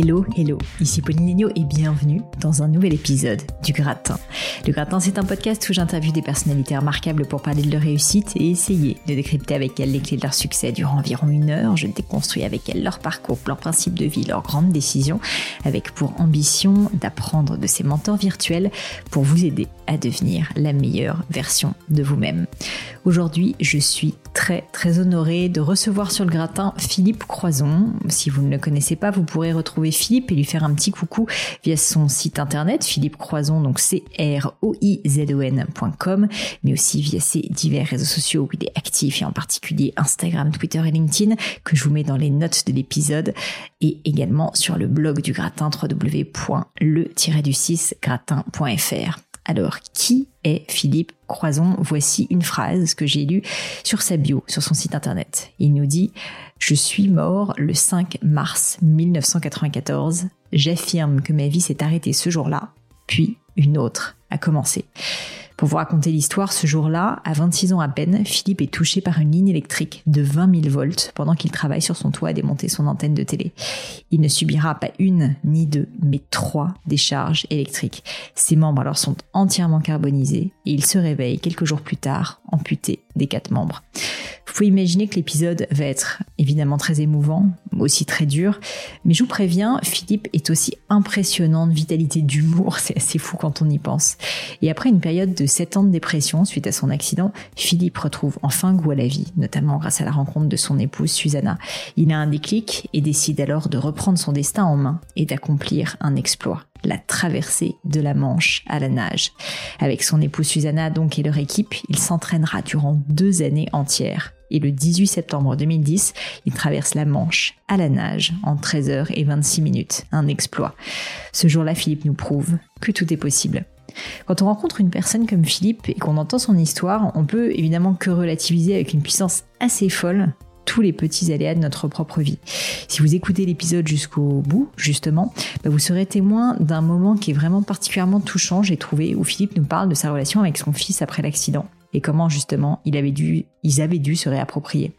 Hello, hello, ici Pauline et bienvenue dans un nouvel épisode du Gratin. Le Gratin, c'est un podcast où j'interviewe des personnalités remarquables pour parler de leur réussite et essayer de décrypter avec elles les clés de leur succès durant environ une heure. Je déconstruis avec elles leur parcours, leurs principes de vie, leurs grandes décisions, avec pour ambition d'apprendre de ces mentors virtuels pour vous aider à devenir la meilleure version de vous-même. Aujourd'hui, je suis très très honorée de recevoir sur le gratin Philippe Croison. Si vous ne le connaissez pas, vous pourrez retrouver Philippe et lui faire un petit coucou via son site internet Philippe Croison, donc c r o i z o n.com, mais aussi via ses divers réseaux sociaux où il est actif et en particulier Instagram, Twitter et LinkedIn que je vous mets dans les notes de l'épisode et également sur le blog du gratin www.le-du6gratin.fr. Alors, qui est Philippe Croison? Voici une phrase que j'ai lue sur sa bio, sur son site internet. Il nous dit Je suis mort le 5 mars 1994. J'affirme que ma vie s'est arrêtée ce jour-là, puis une autre a commencé. Pour vous raconter l'histoire, ce jour-là, à 26 ans à peine, Philippe est touché par une ligne électrique de 20 000 volts pendant qu'il travaille sur son toit à démonter son antenne de télé. Il ne subira pas une ni deux, mais trois décharges électriques. Ses membres alors sont entièrement carbonisés et il se réveille quelques jours plus tard, amputé des quatre membres. Vous pouvez imaginer que l'épisode va être évidemment très émouvant, aussi très dur, mais je vous préviens, Philippe est aussi impressionnant de vitalité d'humour, c'est assez fou quand on y pense. Et après une période de 7 ans de dépression suite à son accident, Philippe retrouve enfin goût à la vie, notamment grâce à la rencontre de son épouse Susanna. Il a un déclic et décide alors de reprendre son destin en main et d'accomplir un exploit la traversée de la Manche à la nage. Avec son épouse Susanna donc et leur équipe, il s'entraînera durant deux années entières et le 18 septembre 2010, il traverse la Manche à la nage en 13 h et 26 minutes. Un exploit. Ce jour-là, Philippe nous prouve que tout est possible. Quand on rencontre une personne comme Philippe et qu'on entend son histoire, on peut évidemment que relativiser avec une puissance assez folle tous les petits aléas de notre propre vie. Si vous écoutez l'épisode jusqu'au bout, justement, bah, vous serez témoin d'un moment qui est vraiment particulièrement touchant, j'ai trouvé, où Philippe nous parle de sa relation avec son fils après l'accident et comment justement il avait dû, ils avaient dû se réapproprier.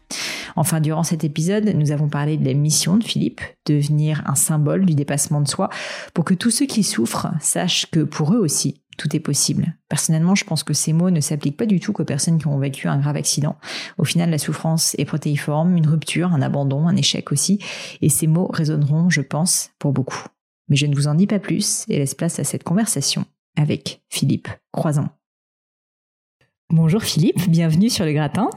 Enfin, durant cet épisode, nous avons parlé de la mission de Philippe, devenir un symbole du dépassement de soi, pour que tous ceux qui souffrent sachent que pour eux aussi, tout est possible. Personnellement, je pense que ces mots ne s'appliquent pas du tout qu'aux personnes qui ont vécu un grave accident. Au final, la souffrance est protéiforme, une rupture, un abandon, un échec aussi, et ces mots résonneront, je pense, pour beaucoup. Mais je ne vous en dis pas plus et laisse place à cette conversation avec Philippe Croisant. Bonjour Philippe, bienvenue sur le gratin.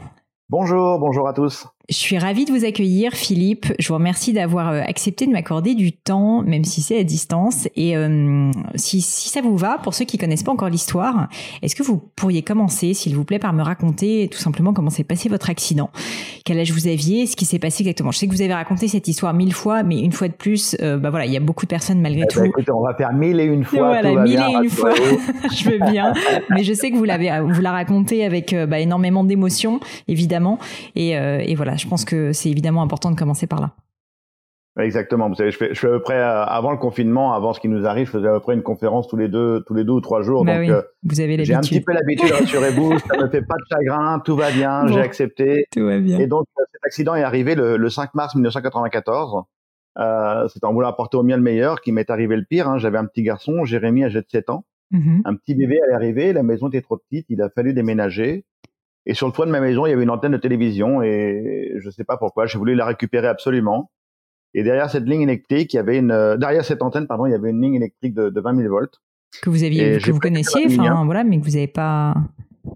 Bonjour, bonjour à tous. Je suis ravie de vous accueillir, Philippe. Je vous remercie d'avoir euh, accepté de m'accorder du temps, même si c'est à distance. Et euh, si, si, ça vous va, pour ceux qui connaissent pas encore l'histoire, est-ce que vous pourriez commencer, s'il vous plaît, par me raconter tout simplement comment s'est passé votre accident? Quel âge vous aviez? Ce qui s'est passé exactement? Je sais que vous avez raconté cette histoire mille fois, mais une fois de plus, euh, bah voilà, il y a beaucoup de personnes malgré eh ben, tout. écoutez, on va faire mille et une fois. Voilà, mille et une fois. je veux bien, mais je sais que vous l'avez, vous la racontez avec bah, énormément d'émotion, évidemment. Et, et voilà je pense que c'est évidemment important de commencer par là. Exactement. Vous savez, je fais, je fais à peu près euh, avant le confinement, avant ce qui nous arrive, je faisais à peu près une conférence tous les deux, tous les deux ou trois jours. Bah donc, euh, vous avez J'ai un petit peu l'habitude, rassurez-vous. ça me fait pas de chagrin, tout va bien, j'ai accepté. Tout va bien. Et donc, euh, cet accident est arrivé le, 5 mars 1994. Euh, c'est en voulant apporter au mien le meilleur qui m'est arrivé le pire. Hein. J'avais un petit garçon, Jérémy, âgé de 7 ans. Mm-hmm. Un petit bébé allait arriver, la maison était trop petite, il a fallu déménager. Et sur le toit de ma maison, il y avait une antenne de télévision et je sais pas pourquoi, j'ai voulu la récupérer absolument. Et derrière cette ligne électrique, il y avait une, euh, derrière cette antenne, pardon, il y avait une ligne électrique de, de 20 000 volts. Que vous aviez, que vous connaissiez, enfin voilà, mais que vous n'avez pas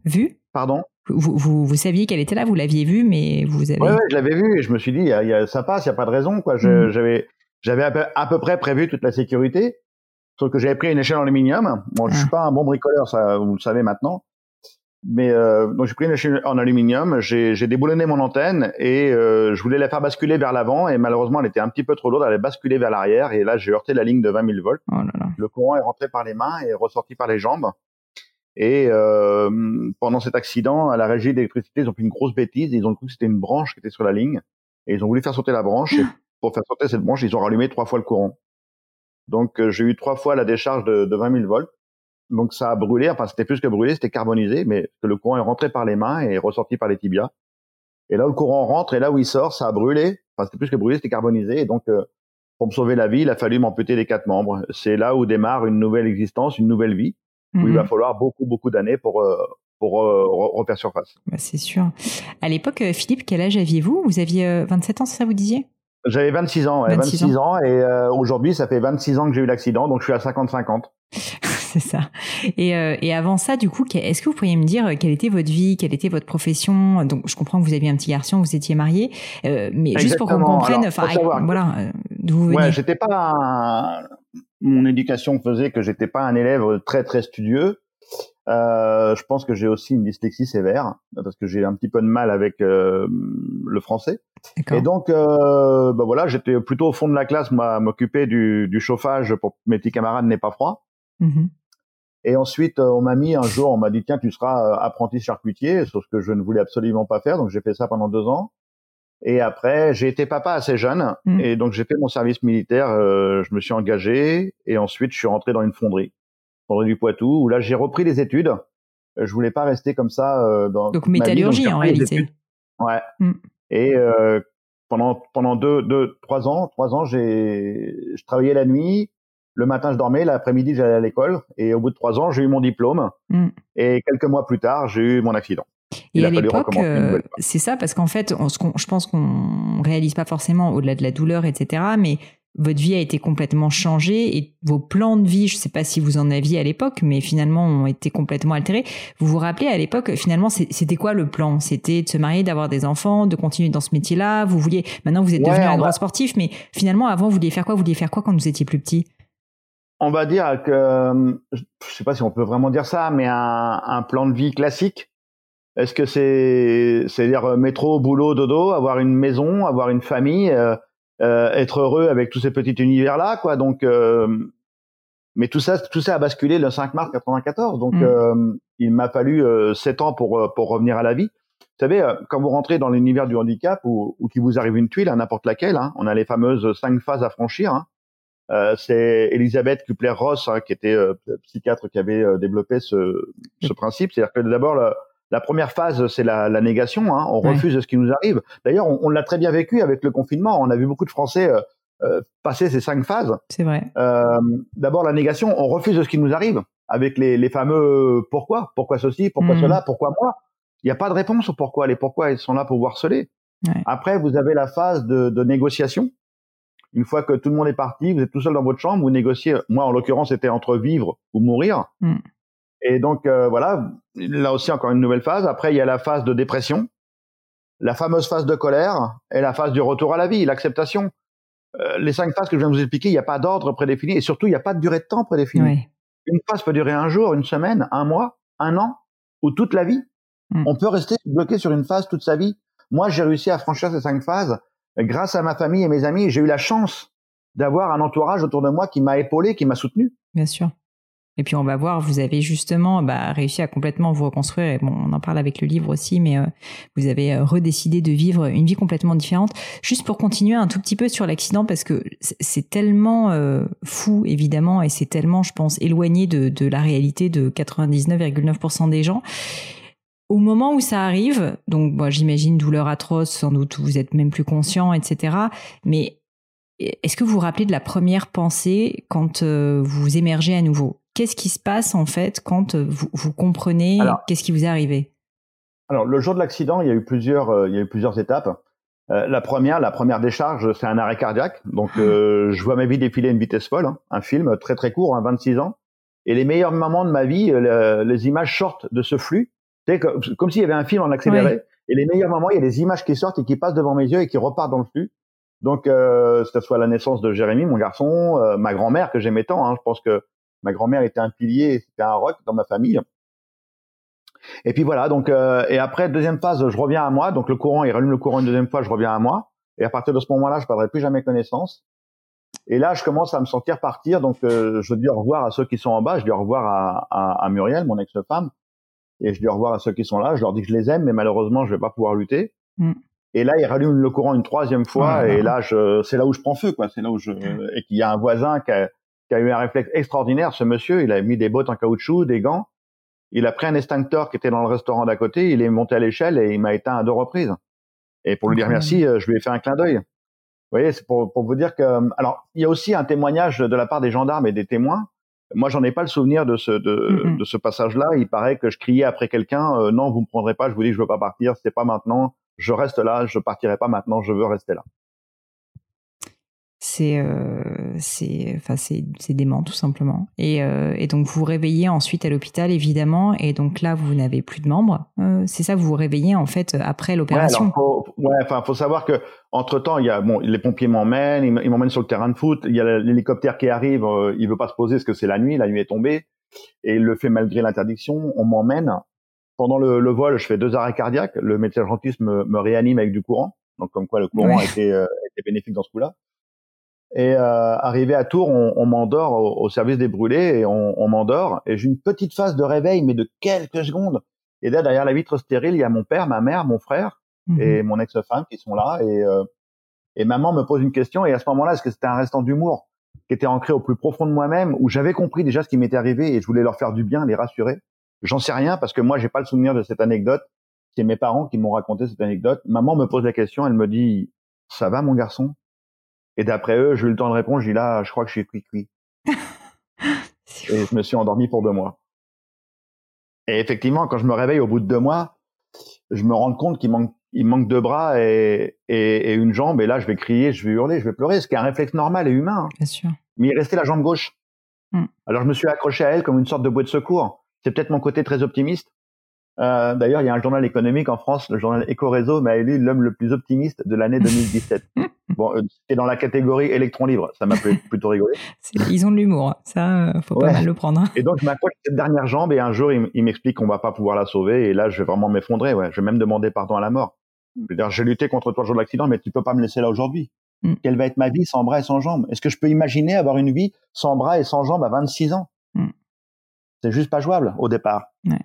vu. Pardon? Vous, vous, vous, saviez qu'elle était là, vous l'aviez vue, mais vous avez. Ouais, ouais je l'avais vue et je me suis dit, y a, ça passe, il y a pas de raison, quoi. Mm. J'avais, j'avais à peu, à peu près prévu toute la sécurité, sauf que j'avais pris une échelle en aluminium. Bon, je suis ah. pas un bon bricoleur, ça, vous le savez maintenant. Mais euh, donc j'ai pris une échelle en aluminium, j'ai déboulonné mon antenne et euh, je voulais la faire basculer vers l'avant et malheureusement elle était un petit peu trop lourde, elle a basculé vers l'arrière et là j'ai heurté la ligne de 20 000 volts. Oh Le courant est rentré par les mains et est ressorti par les jambes. Et euh, pendant cet accident, à la régie d'électricité, ils ont fait une grosse bêtise. Ils ont cru que c'était une branche qui était sur la ligne et ils ont voulu faire sauter la branche. Et pour faire sauter cette branche, ils ont rallumé trois fois le courant. Donc euh, j'ai eu trois fois la décharge de, de 20 000 volts. Donc ça a brûlé, enfin c'était plus que brûlé, c'était carbonisé, mais le courant est rentré par les mains et est ressorti par les tibias. Et là où le courant rentre et là où il sort, ça a brûlé, enfin c'était plus que brûlé, c'était carbonisé. Et donc euh, pour me sauver la vie, il a fallu m'amputer les quatre membres. C'est là où démarre une nouvelle existence, une nouvelle vie, où il va mhm. falloir beaucoup beaucoup d'années pour euh, pour euh, refaire surface. Bah, c'est sûr. À l'époque, Philippe, quel âge aviez-vous? Vous aviez 27 ans, c'est ça vous disiez? J'avais 26 ans, 26, ans. et aujourd'hui ça fait 26 ans que j'ai eu l'accident, donc je suis à 50-50. c'est ça. Et, euh, et, avant ça, du coup, est-ce que vous pourriez me dire euh, quelle était votre vie, quelle était votre profession? Donc, je comprends que vous aviez un petit garçon, vous étiez marié, euh, mais juste pour qu'on comprenne, enfin, voilà, d'où vous venez. Ouais, j'étais pas. Mon éducation faisait que j'étais pas un élève très très studieux. Euh, je pense que j'ai aussi une dyslexie sévère parce que j'ai un petit peu de mal avec le français. Et donc, euh, ben voilà, j'étais plutôt au fond de la classe, m'occuper du, du, chauffage pour que mes petits camarades n'aient pas froid. Mmh et ensuite, euh, on m'a mis un jour, on m'a dit tiens, tu seras euh, apprenti charcutier, sauf que je ne voulais absolument pas faire, donc j'ai fait ça pendant deux ans. Et après, j'ai été papa assez jeune, mmh. et donc j'ai fait mon service militaire. Euh, je me suis engagé, et ensuite je suis rentré dans une fonderie, fonderie du Poitou, où là j'ai repris les études. Je voulais pas rester comme ça euh, dans. Donc métallurgie en réalité. Ouais. Mmh. Et pendant pendant deux deux trois ans, trois ans, j'ai je travaillais la nuit le matin, je dormais, l'après-midi, j'allais à l'école. Et au bout de trois ans, j'ai eu mon diplôme. Mm. Et quelques mois plus tard, j'ai eu mon accident. Et à l'époque, euh, c'est ça, parce qu'en fait, je pense qu'on réalise pas forcément au-delà de la douleur, etc. Mais votre vie a été complètement changée et vos plans de vie, je ne sais pas si vous en aviez à l'époque, mais finalement ont été complètement altérés. Vous vous rappelez à l'époque, finalement, c'était quoi le plan? C'était de se marier, d'avoir des enfants, de continuer dans ce métier-là? Vous vouliez, maintenant vous êtes devenu un grand sportif, mais finalement avant vous vouliez faire quoi? Vous vouliez faire quoi quand vous étiez plus petit? On va dire que, euh, je sais pas si on peut vraiment dire ça, mais un, un plan de vie classique. Est-ce que c'est, c'est dire euh, métro, boulot, dodo, avoir une maison, avoir une famille, euh être heureux avec tous ces petits univers là, quoi. Donc, mais tout ça, tout ça a basculé le 5 mars 94. Donc, mmh. il m'a fallu sept ans pour pour revenir à la vie. Vous savez, quand vous rentrez dans l'univers du handicap ou, ou qu'il vous arrive une tuile, à n'importe laquelle, hein, on a les fameuses cinq phases à franchir. Hein, euh, c'est Elisabeth Kupler-Ross hein, qui était euh, psychiatre qui avait euh, développé ce, ce principe. C'est-à-dire que d'abord la, première phase c'est la, la, négation. Hein, on refuse ce qui nous arrive. D'ailleurs, on, on l'a très bien vécu avec le confinement. On a vu beaucoup de Français passer ces cinq phases. C'est vrai. d'abord la négation, on refuse ce qui nous arrive avec les, les fameux pourquoi, pourquoi ceci, pourquoi mmh. cela, pourquoi moi. Il n'y a pas de réponse au pourquoi. Les pourquoi ils sont là pour vous harceler. Ouais. Après, vous avez la phase de, de négociation une fois que tout le monde est parti, vous êtes tout seul dans votre chambre, vous négociez. Moi, en l'occurrence, c'était entre vivre ou mourir. Mm. Et donc euh, voilà, là aussi encore une nouvelle phase. Après, il y a la phase de dépression, la fameuse phase de colère et la phase du retour à la vie, l'acceptation. Euh, les cinq phases que je viens de vous expliquer, il n'y a pas d'ordre prédéfini et surtout, il n'y a pas de durée de temps prédéfinie. Une phase peut durer un jour, une semaine, un mois, un an ou toute la vie. Mm. On peut rester bloqué sur une phase toute sa vie. Moi, j'ai réussi à franchir ces cinq phases grâce à ma famille et mes amis, j'ai eu la chance d'avoir un entourage autour de moi qui m'a épaulé, qui m'a soutenu. Bien sûr. Et puis on va voir, vous avez justement bah, réussi à complètement vous reconstruire. Et bon, on en parle avec le livre aussi, mais euh, vous avez euh, redécidé de vivre une vie complètement différente. Juste pour continuer un tout petit peu sur l'accident, parce que c'est tellement euh, fou, évidemment, et c'est tellement, je pense, éloigné de, de la réalité de 99,9% des gens. Au moment où ça arrive, donc moi j'imagine douleur atroce, sans doute vous êtes même plus conscient, etc. Mais est-ce que vous vous rappelez de la première pensée quand euh, vous émergez à nouveau? Qu'est-ce qui se passe en fait quand euh, vous, vous comprenez qu'est-ce qui vous est arrivé? Alors le jour de l'accident, il y a eu plusieurs, il y a eu plusieurs étapes. la première, la première décharge, c'est un arrêt cardiaque. Donc je vois ma vie défiler à une vitesse folle, hein. un film très très court, hein, 26 ans. Et les meilleurs moments de ma vie, les images sortent de ce flux, comme, comme s'il y avait un film en accéléré. Et les meilleurs moments, il y a des images qui sortent et qui passent devant mes yeux et qui repartent dans le flux. Donc, euh, que ce soit la naissance de Jérémy, mon garçon, euh, ma grand-mère que j'aimais tant. Hein, je pense que ma grand-mère était un pilier, c'était un roc dans ma famille. Et puis voilà. Donc, euh, et après deuxième phase, je reviens à moi. Donc le courant, il rallume le courant une deuxième fois, je reviens à moi. Et à partir de ce moment-là, je perdrai plus jamais connaissance. Et là, je commence à me sentir partir. Donc, euh, je dis au revoir à ceux qui sont en bas. Je dis au revoir à, à, à Muriel, mon ex-femme. Et je dis au revoir à ceux qui sont là. Je leur dis que je les aime, mais malheureusement, je vais pas pouvoir lutter. Mm. Et là, il rallume le courant une troisième fois, et là, c'est là où je prends feu, quoi. C'est là où je, et qu'il y a un voisin qui a, qui a eu un réflexe extraordinaire. Ce monsieur, il a mis des bottes en caoutchouc, des gants. Il a pris un extincteur qui était dans le restaurant d'à côté. Il est monté à l'échelle et il m'a éteint à deux reprises. Et pour lui dire merci, euh, je lui ai fait un clin d'œil. Vous voyez, c'est pour, pour vous dire que, alors, il y a aussi un témoignage de la part des gendarmes et des témoins. Moi, j'en ai pas le souvenir de ce de, de ce passage-là. Il paraît que je criais après quelqu'un euh, "Non, vous me prendrez pas. Je vous dis je veux pas partir. C'est pas maintenant je reste là, je partirai pas maintenant, je veux rester là. C'est euh, c'est enfin c'est dément tout simplement. Et, euh, et donc vous vous réveillez ensuite à l'hôpital évidemment et donc là vous n'avez plus de membres. Euh, c'est ça vous vous réveillez en fait après l'opération. Ouais, faut, ouais, enfin faut savoir que entre temps il y a bon les pompiers m'emmènent, ils m'emmènent sur le terrain de foot, il y a l'hélicoptère qui arrive, il veut pas se poser parce que c'est la nuit, la nuit est tombée et il le fait malgré l'interdiction, on m'emmène pendant le, le, vol, je fais deux arrêts cardiaques. Le médecin urgentiste me, me, réanime avec du courant. Donc, comme quoi le courant était, euh, était, bénéfique dans ce coup-là. Et euh, arrivé à Tours, on, on m'endort au, service des brûlés et on, on m'endort. Et j'ai une petite phase de réveil, mais de quelques secondes. Et là, derrière la vitre stérile, il y a mon père, ma mère, mon frère mhm. et mon ex-femme qui sont là. Et, euh, et maman me pose une question. Et à ce moment-là, est-ce que c'était un restant d'humour qui était ancré au plus profond de moi-même, où j'avais compris déjà ce qui m'était arrivé et je voulais leur faire du bien, les rassurer? J'en sais rien parce que moi, j'ai pas le souvenir de cette anecdote. C'est mes parents qui m'ont raconté cette anecdote. Maman me pose la question, elle me dit "Ça va, mon garçon? Et d'après eux, j'ai eu le temps de répondre. Je dis là, je crois que je suis cuit cuit. et je me suis endormi pour deux mois. Et effectivement, quand je me réveille au bout de deux mois, je me rends compte qu'il manque, il manque deux bras et, et, et, une jambe. Et là, je vais crier, je vais hurler, je vais pleurer, ce qui est un réflexe normal et humain. Hein. Bien sûr. Mais il restait la jambe gauche. Hmm. Alors je me suis accroché à elle comme une sorte de bouée de secours. C'est peut-être mon côté très optimiste. Euh, D'ailleurs, il y a un journal économique en France, le journal Ecoreso, m'a élu l'homme le plus optimiste de l'année 2017. Bon, euh, c'est dans la catégorie électron libre, ça m'a plutôt rigolé. Ils ont de l'humour, ça, euh, faut pas mal le prendre. Hein. Et donc, je m'accroche cette dernière jambe et un jour, il, m'explique qu'on va pas pouvoir la sauver et là, je vais vraiment m'effondrer. Ouais, je vais même demander pardon à la mort. Mm. Je veux dire, j'ai lutté contre toi le jour de l'accident, mais tu peux pas me laisser là aujourd'hui. Mm. Quelle va être ma vie sans bras et sans jambes? Est-ce que je peux imaginer avoir une vie sans bras et sans jambes à 26 ans? Mm. C'est juste pas jouable au départ. Ouais.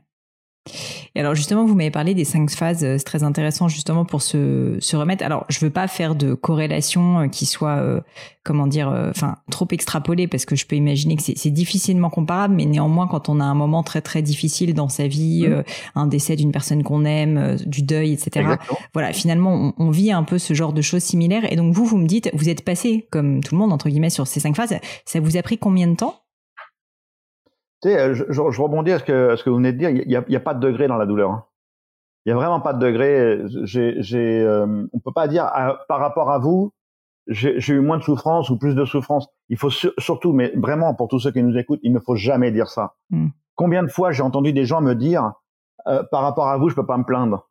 Et alors justement, vous m'avez parlé des cinq phases, euh, c'est très intéressant justement pour se, se remettre. Alors je veux pas faire de corrélation euh, qui soit, euh, comment dire, enfin trop extrapolée parce que je peux imaginer que c'est difficilement comparable, mais néanmoins quand on a un moment très très difficile dans sa vie, mmh. un décès d'une personne qu'on aime, du deuil, etc. Voilà, finalement on, on, vit un peu ce genre de choses similaires. Et donc vous, vous me dites, vous êtes passé comme tout le monde entre guillemets sur ces cinq phases. Ça vous a pris combien de temps? Tu sais, euh, je, je, rebondis à ce, que, à ce que vous venez de dire. Il n'y a, pas de degré dans la douleur. Hein. Il y a vraiment pas de degré. J'ai, j'ai, euh, on peut pas dire par rapport à vous, j'ai eu moins de souffrance ou plus de souffrance. Il faut surtout, mais vraiment pour tous ceux qui nous écoutent, il ne faut jamais dire ça. Hmm. Combien de fois j'ai entendu des gens me dire euh, par rapport à vous, je peux pas me plaindre?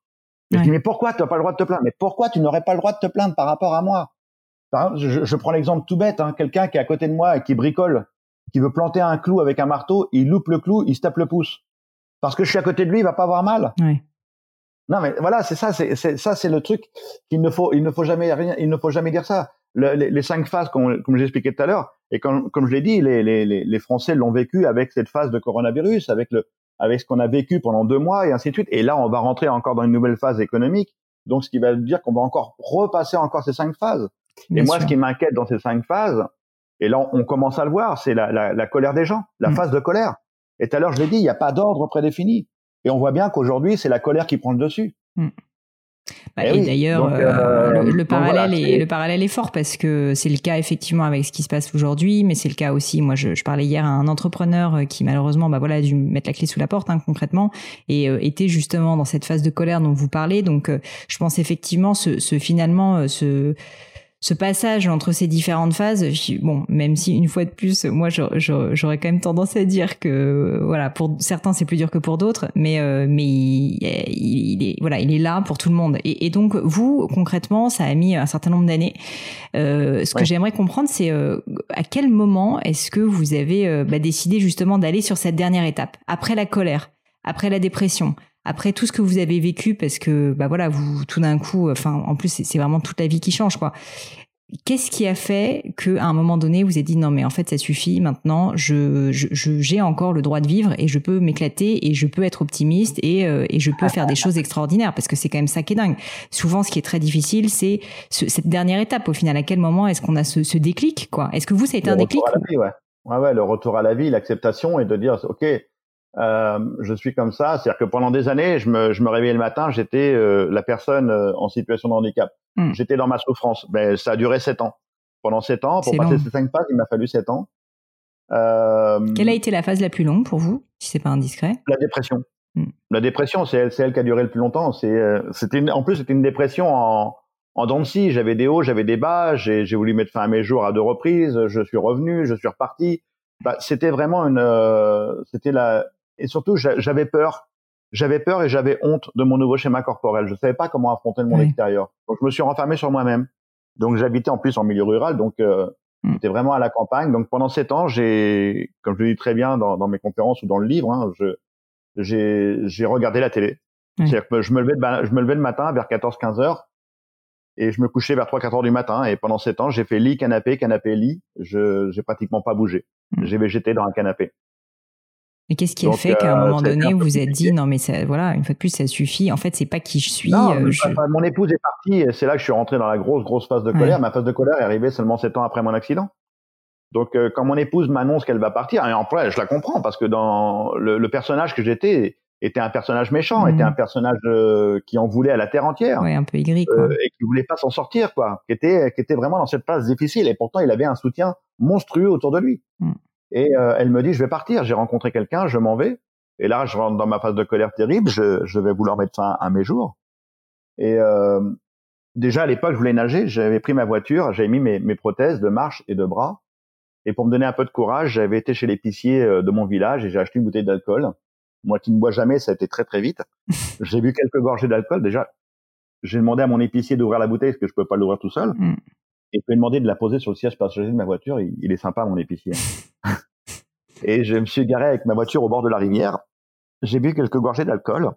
Mais je dis mais pourquoi tu n'as pas le droit de te plaindre? Mais pourquoi tu n'aurais pas le droit de te plaindre par rapport à moi? Je, je, prends l'exemple tout bête, hein, quelqu'un qui est à côté de moi et qui bricole qui veut planter un clou avec un marteau, il loupe le clou, il se tape le pouce. Parce que je suis à côté de lui, il va pas avoir mal. Oui. Non, mais voilà, c'est ça, c'est ça, c'est le truc qu'il ne faut, il ne faut jamais rien, il ne faut jamais dire ça. Le, les, les, cinq phases, comme, comme j'expliquais tout à l'heure, et comme, comme je l'ai dit, les, les, les Français l'ont vécu avec cette phase de coronavirus, avec le, avec ce qu'on a vécu pendant deux mois et ainsi de suite. Et là, on va rentrer encore dans une nouvelle phase économique. Donc, ce qui va dire qu'on va encore repasser encore ces cinq phases. et moi, ce qui m'inquiète dans ces cinq phases, et là, on commence à le voir, c'est la, la, la, colère des gens, la mm. phase de colère. Et tout à l'heure, je l'ai dit, il n'y a pas d'ordre prédéfini. Et on voit bien qu'aujourd'hui, c'est la colère qui prend le dessus. Bah, et d'ailleurs, euh, euh, le, parallèle est, le parallèle est fort parce que c'est le cas effectivement avec ce qui se passe aujourd'hui, mais c'est le cas aussi. Moi, je, je, parlais hier à un entrepreneur euh, qui malheureusement, bah voilà, a dû mettre la clé sous la porte hein, concrètement et était justement dans cette phase de colère dont vous parlez. Donc, je pense effectivement ce, ce finalement ce ce passage entre ces différentes phases, bon, même si une fois de plus, moi, j'aurais quand même tendance à dire que, voilà, pour certains c'est plus dur que pour d'autres, mais euh, mais il, est voilà, il est là pour tout le monde. Et, donc vous, concrètement, ça a mis un certain nombre d'années. Euh, ce que j'aimerais comprendre, c'est euh, à quel moment est-ce que vous avez bah, décidé justement d'aller sur cette dernière étape? Après la colère, après la dépression, après tout ce que vous avez vécu, parce que bah voilà, vous tout d'un coup, enfin en plus c'est vraiment toute la vie qui change quoi. Qu'est-ce qui a fait qu'à un moment donné vous avez dit non mais en fait ça suffit maintenant, je j'ai encore le droit de vivre et je peux m'éclater et je peux être optimiste et, euh, et je peux faire des choses extraordinaires parce que c'est quand même ça qui est dingue. Souvent ce qui est très difficile c'est cette dernière étape au final. À quel moment est-ce qu'on a ce, ce, déclic quoi? Est-ce que vous ça a été un déclic ouais. ouais. ouais le retour à la vie, l'acceptation et de dire ok euh, je suis comme ça, c'est-à-dire que pendant des années, je me, je me réveillais le matin, j'étais euh, la personne euh, en situation de handicap. Hmm. J'étais dans ma souffrance. Ben, ça a duré sept ans. Pendant sept ans, pour passer ces cinq phases, il m'a fallu sept ans. Quelle a été la phase la plus longue pour vous, si c'est pas indiscret? La dépression. Hmm. La dépression, c'est elle, elle qui a duré le plus longtemps. C'est, c'était en plus, c'était une dépression en, en dents de scie. J'avais des hauts, j'avais des bas. J'ai, j'ai voulu mettre fin à mes jours à deux reprises. Je suis revenu, je suis reparti. Bah, c'était vraiment une, c'était la, et surtout j'avais peur, j'avais peur et j'avais honte de mon nouveau schéma corporel. Je savais pas comment affronter le monde extérieur. Donc je me suis renfermé sur moi-même. Donc j'habitais en plus en milieu rural, donc euh, mm. j'étais vraiment à la campagne. Donc pendant sept ans, j'ai, comme je le dis très bien dans, dans mes conférences ou dans le livre, hein, je, j'ai, j'ai regardé la télé. C'est-à-dire que je me levais, je me levais le matin vers 14-15 heures et je me couchais vers 3-4 heures du matin. Et pendant sept ans, j'ai fait lit, canapé, canapé, lit. Je, j'ai pratiquement pas bougé. Mm. J'ai végété dans un canapé. Mais qu'est-ce qui a fait qu'à un euh, moment donné, vous vous êtes dit non mais ça, voilà, une fois de plus, ça suffit. En fait, c'est pas qui je suis. Euh, mon épouse est partie et c'est là que je suis rentré dans la grosse grosse phase de colère. Ma phase de colère est arrivée seulement sept ans après mon accident. Donc euh, quand mon épouse m'annonce qu'elle va partir, et en plus je la comprends parce que dans le, personnage que j'étais était un personnage méchant, était un mmh. personnage qui en voulait à la terre entière, ouais, un peu aigri quoi, et qui voulait pas s'en sortir quoi, qui était qui était vraiment dans cette phase difficile et pourtant il avait un soutien monstrueux autour de lui. Mmh. Et euh, elle me dit, je vais partir, j'ai rencontré quelqu'un, je m'en vais. Et là, je rentre dans ma phase de colère terrible, je, je vais vouloir mettre fin à mes jours. Et euh, déjà à l'époque, je voulais nager, j'avais pris ma voiture, j'avais mis mes, mes, prothèses de marche et de bras. Et pour me donner un peu de courage, j'avais été chez l'épicier euh, de mon village et j'ai acheté une bouteille d'alcool. Moi qui ne bois jamais, ça a été très très vite. j'ai bu quelques gorgées d'alcool. Déjà, j'ai demandé à mon épicier d'ouvrir la bouteille parce que je peux pas l'ouvrir tout seul. Mm. Et je lui ai demandé de la poser sur le siège passager de ma voiture. Il, est sympa, mon épicier. et je me suis garé avec ma voiture au bord de la rivière. J'ai bu quelques gorgées d'alcool.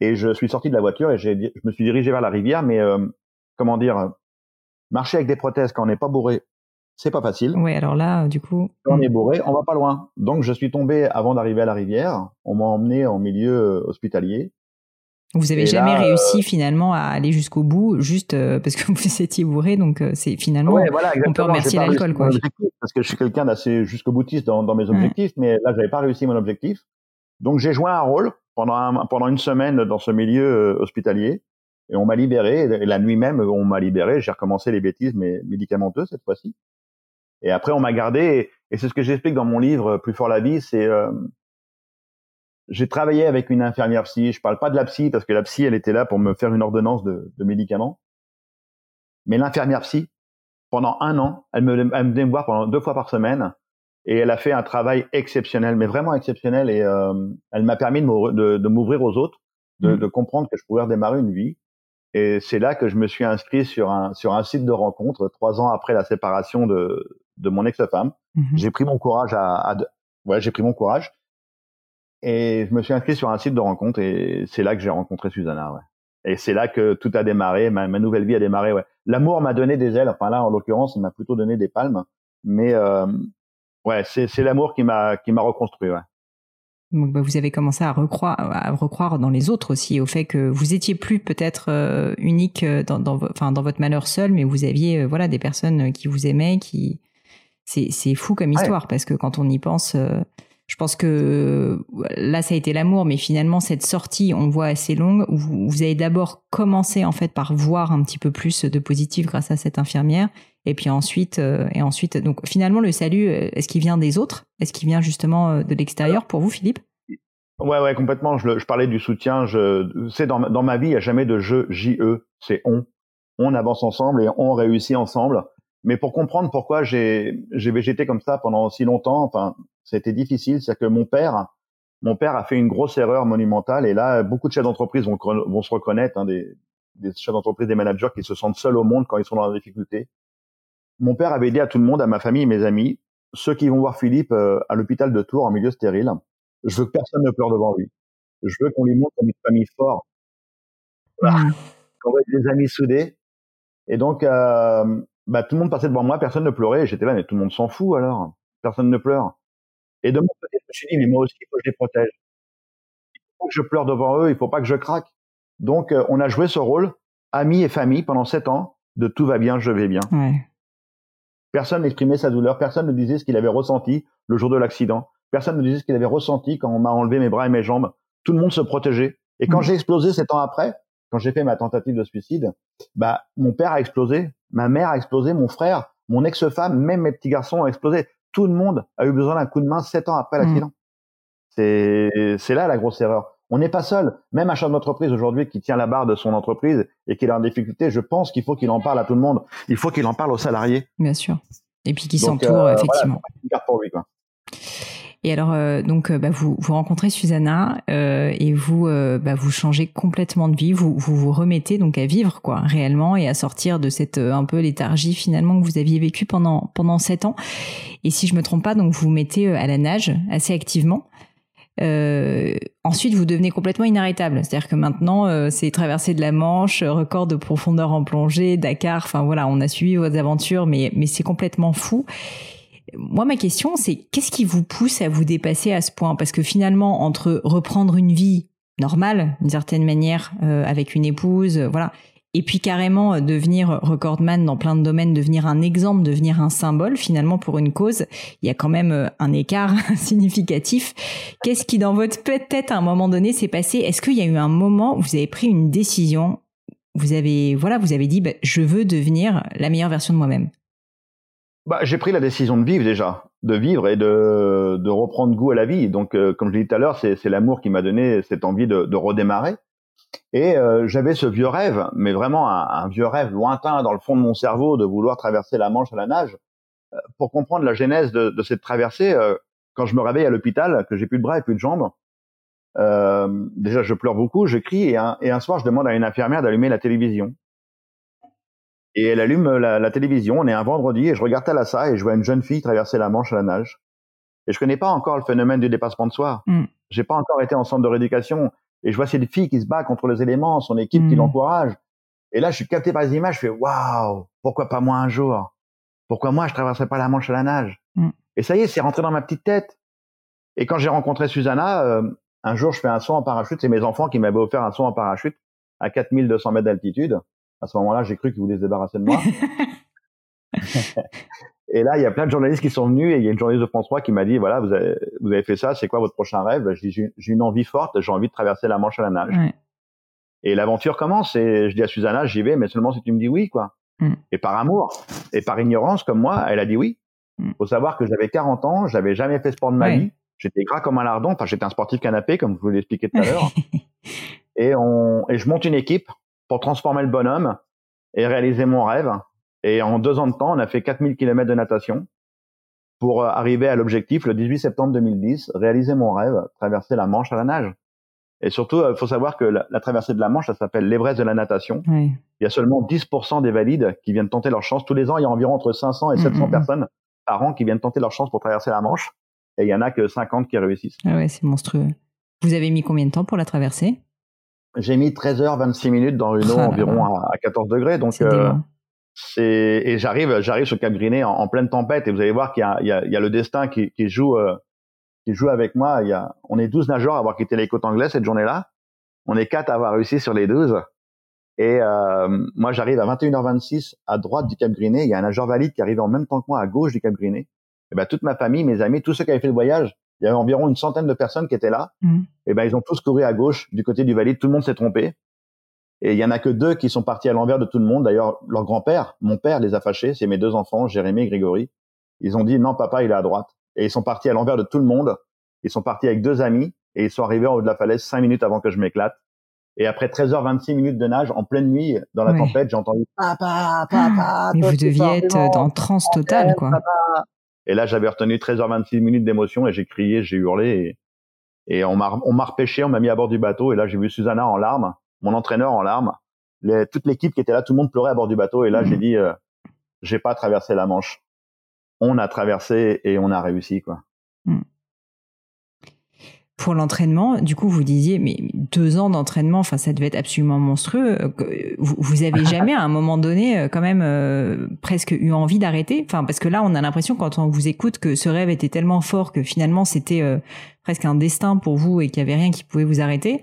Et je suis sorti de la voiture et je me suis dirigé vers la rivière. Mais euh, comment dire, marcher avec des prothèses quand on n'est pas bourré, c'est pas facile. Oui, alors là, du coup. Quand on est bourré, on va pas loin. Donc je suis tombé avant d'arriver à la rivière. On m'a emmené en milieu euh, hospitalier. Vous avez jamais euh, réussi finalement à aller jusqu'au bout, juste euh, parce que vous étiez bourré, donc euh, c'est finalement on peut remercier l'alcool quoi. Parce que je suis quelqu'un d'assez jusqu'au boutiste dans, mes objectifs, mais là j'avais pas réussi mon objectif. Donc j'ai joué un rôle pendant pendant une semaine dans ce milieu hospitalier et on m'a libéré. Et la nuit même on m'a libéré, j'ai recommencé les bêtises mais médicamenteuses cette fois-ci. Et après on m'a gardé et, et c'est ce que j'explique dans mon livre Plus fort la vie, c'est j'ai travaillé avec une infirmière psy. Je parle pas de la psy parce que la psy, elle était là pour me faire une ordonnance de, de médicaments. Mais l'infirmière psy, pendant un an, elle me, elle me venait me voir pendant deux fois par semaine et elle a fait un travail exceptionnel, mais vraiment exceptionnel. Et euh, elle m'a permis de, m'ouvrir aux autres, de, mmh. de, comprendre que je pouvais redémarrer une vie. Et c'est là que je me suis inscrit sur un sur un site de rencontre trois ans après la séparation de de mon ex-femme. Mmh j'ai pris mon courage à, à ouais, j'ai pris mon courage et je me suis inscrit sur un site de rencontre et c'est là que j'ai rencontré Susanna. Ouais. Et c'est là que tout a démarré, ma, ma nouvelle vie a démarré. Ouais. L'amour m'a donné des ailes. Enfin là, en l'occurrence, il m'a plutôt donné des palmes. Mais euh, ouais, c'est, c'est l'amour qui m'a qui m'a reconstruit. Ouais. Donc, bah, vous avez commencé à recroire, à recroire dans les autres aussi, au fait que vous étiez plus peut-être euh, unique euh, dans, dans, enfin, dans votre malheur seul, mais vous aviez euh, voilà des personnes qui vous aimaient, qui c'est, c'est fou comme histoire parce que quand on y pense, je pense que là, ça a été l'amour, mais finalement, cette sortie, on voit assez longue, vous, avez d'abord commencé en fait par voir un petit peu plus de positif grâce à cette infirmière, et puis ensuite, euh, et ensuite, donc finalement, le salut, euh, est-ce qu'il vient des autres? Est-ce qu'il vient justement euh, de l'extérieur pour vous, Philippe? Ouais, ouais, complètement. Je, je, parlais du soutien. Je, c'est dans, dans ma vie, il n'y a jamais de je, JE. C'est on. On avance ensemble et on réussit ensemble. Mais pour comprendre pourquoi j'ai, j'ai végété comme ça pendant si longtemps, enfin, c'était difficile. C'est que mon père, mon père a fait une grosse erreur monumentale. Et là, beaucoup de chefs d'entreprise vont, vont se reconnaître, hein, des, des chefs d'entreprise, des managers qui se sentent seuls au monde quand ils sont dans la difficulté. Mon père avait dit à tout le monde, à ma famille et mes amis, ceux qui vont voir Philippe euh, à l'hôpital de Tours en milieu stérile, je veux que personne ne pleure devant lui. Je veux qu'on lui montre comme une famille forte. Voilà. Mmh. Qu'on va être des amis soudés. Et donc, euh, bah, tout le monde passait devant moi, personne ne pleurait. J'étais là, mais tout le monde s'en fout alors. Personne ne pleure. Et de mon côté, je me suis dit, mais moi aussi, il faut que je les protège. Il faut que je pleure devant eux, il faut pas que je craque. Donc, euh, on a joué ce rôle, amis et famille, pendant sept ans, de tout va bien, je vais bien. Ouais. Personne n'exprimait sa douleur, personne ne disait ce qu'il avait ressenti le jour de l'accident. Personne ne disait ce qu'il avait ressenti quand on m'a enlevé mes bras et mes jambes. Tout le monde se protégeait. Et quand mm. j'ai explosé sept ans après, quand j'ai fait ma tentative de suicide, bah, mon père a explosé, ma mère a explosé, mon frère, mon ex-femme, même mes petits garçons ont explosé. Tout le monde a eu besoin d'un coup de main sept ans après l'accident. Mm. C'est, c'est là la grosse erreur. On n'est pas seul. Même un chef d'entreprise aujourd'hui qui tient la barre de son entreprise et qui est en difficulté, je pense qu'il faut qu'il en parle à tout le monde. Il faut qu'il en parle aux salariés. Bien sûr. Et puis qui s'entoure, euh, effectivement. Voilà, pour lui, quoi. Et alors, euh, donc, euh, bah, vous, rencontrez Susanna euh, et vous, bah, vous changez complètement de vie. Vous, vous remettez donc à vivre, quoi, réellement, et à sortir de cette un peu léthargie finalement que vous aviez vécue pendant pendant sept ans. Et si je me trompe pas, donc vous vous mettez à la nage assez activement. Ensuite, vous devenez complètement inarrêtable. C'est-à-dire que maintenant, c'est traverser de la Manche, record de profondeur en plongée, Dakar. Enfin voilà, on a suivi vos aventures, mais mais c'est complètement fou. Moi, ma question, c'est qu'est-ce qui vous pousse à vous dépasser à ce point? Parce que finalement, entre reprendre une vie normale, d'une certaine manière, euh, avec une épouse, euh, voilà, et puis carrément euh, devenir recordman dans plein de domaines, devenir un exemple, devenir un symbole finalement pour une cause, il y a quand même un écart significatif. Qu'est-ce qui dans votre tête à un moment donné s'est passé? Est-ce qu'il y a eu un moment où vous avez pris une décision? Vous avez voilà, vous avez dit bah, je veux devenir la meilleure version de moi-même bah, j'ai pris la décision de vivre déjà, de vivre et de, de reprendre goût à la vie. Donc, euh, comme je l'ai dit tout à l'heure, c'est, l'amour qui m'a donné cette envie de, de redémarrer. Et euh, j'avais ce vieux rêve, mais vraiment un, vieux rêve lointain dans le fond de mon cerveau de vouloir traverser la Manche à la nage. Euh, pour comprendre la genèse de, de cette traversée, quand je me réveille à l'hôpital, que j'ai plus de bras et plus de jambes, déjà je pleure beaucoup, je crie et un, et un soir je demande à une infirmière d'allumer la télévision et elle allume la, la, télévision. On est un vendredi et je regarde Thalassa et je vois une jeune fille traverser la Manche à la nage. Et je connais pas encore le phénomène du dépassement de soi. Mm. J'ai pas encore été en centre de rééducation et je vois cette fille qui se bat contre les éléments, son équipe qui mm. l'encourage. Et là, je suis capté par les images. Je fais waouh, pourquoi pas moi un jour? Pourquoi moi je traverserais pas la Manche à la nage? Mm. Et ça y est, c'est rentré dans ma petite tête. Et quand j'ai rencontré Susanna, euh, un jour, je fais un saut en parachute. C'est mes enfants qui m'avaient offert un saut en parachute à 4200 mètres d'altitude. À ce moment-là, j'ai cru qu'ils voulaient se débarrasser de moi. et là, il y a plein de journalistes qui sont venus et il y a une journaliste de France 3 qui m'a dit, voilà, vous avez, vous avez fait ça, c'est quoi votre prochain rêve? J'ai une envie forte, j'ai envie de traverser la Manche à la nage. Et l'aventure commence et je dis à Susanna, j'y vais, mais seulement si tu me dis oui, quoi. Mm. Et par amour et par ignorance comme moi, elle a dit oui. Il mm. faut savoir que j'avais 40 ans, j'avais jamais fait sport de ma vie, j'étais gras comme un lardon, enfin j'étais un sportif canapé comme je vous l'ai expliqué tout à l'heure. et on et je monte une équipe pour transformer le bonhomme et réaliser mon rêve. Et en deux ans de temps, on a fait 4000 km de natation pour euh, arriver à l'objectif le 18 septembre 2010, réaliser mon rêve, traverser la Manche à la nage. Et surtout, il euh, faut savoir que la, traversée de la Manche, ça s'appelle l'Everest de la natation. Il y a seulement 10% des valides qui viennent tenter leur chance. Tous les ans, il y a environ entre 500 et 700 mm, mm, mm. personnes par an qui viennent tenter leur chance pour traverser la Manche. Et il y en a que 50 qui réussissent. Ah ouais, c'est monstrueux. Vous avez mis combien de temps pour la traverser j'ai mis 13 h 26 minutes dans une eau ah environ à, 14 degrés. Donc, euh, c'est et j'arrive, j'arrive sur Cap Griné en, pleine tempête et vous allez voir qu'il y a, il y a, il y a le destin qui, qui joue, euh, qui joue avec moi. Il y a, on est 12 nageurs à avoir quitté les côtes anglaises cette journée-là. On est quatre à avoir réussi sur les 12. Et euh, moi, j'arrive à 21h26 à droite du Cap Griné. Il y a un nageur valide qui arrive en même temps que moi à gauche du Cap Griné. Et ben toute ma famille, mes amis, tous ceux qui avaient fait le voyage il y avait environ une centaine de personnes qui étaient là. Mmh. Et ben, ils ont tous couru à gauche du côté du valide. Tout le monde s'est trompé. Et il y en a que deux qui sont partis à l'envers de tout le monde. D'ailleurs, leur grand-père, mon père, les a fâchés. C'est mes deux enfants, Jérémy et Grégory. Ils ont dit non, papa, il est à droite. Et ils sont partis à l'envers de tout le monde. Ils sont partis avec deux amis et ils sont arrivés en haut de la falaise cinq minutes avant que je m'éclate. Et après 13h26 minutes de nage en pleine nuit dans la tempête, j'ai entendu papa, papa. Ah, mais vous deviez être dans transe totale, quoi. Et là, j'avais retenu 13h26 minutes d'émotion et j'ai crié, j'ai hurlé et, et on m'a repêché, on m'a mis à bord du bateau et là j'ai vu Susanna en larmes, mon entraîneur en larmes, les, toute l'équipe qui était là, tout le monde pleurait à bord du bateau et là j'ai mmh. dit, euh, j'ai pas traversé la Manche. On a traversé et on a réussi, quoi. Mmh pour l'entraînement, du coup, vous disiez, mais deux ans d'entraînement, enfin, ça devait être absolument monstrueux. Vous, vous avez jamais, à un moment donné, euh, quand même, euh, presque eu envie d'arrêter? Enfin, parce que là, on a l'impression, quand on vous écoute, que ce rêve était tellement fort que finalement, c'était euh, presque un destin pour vous et qu'il y avait rien qui pouvait vous arrêter.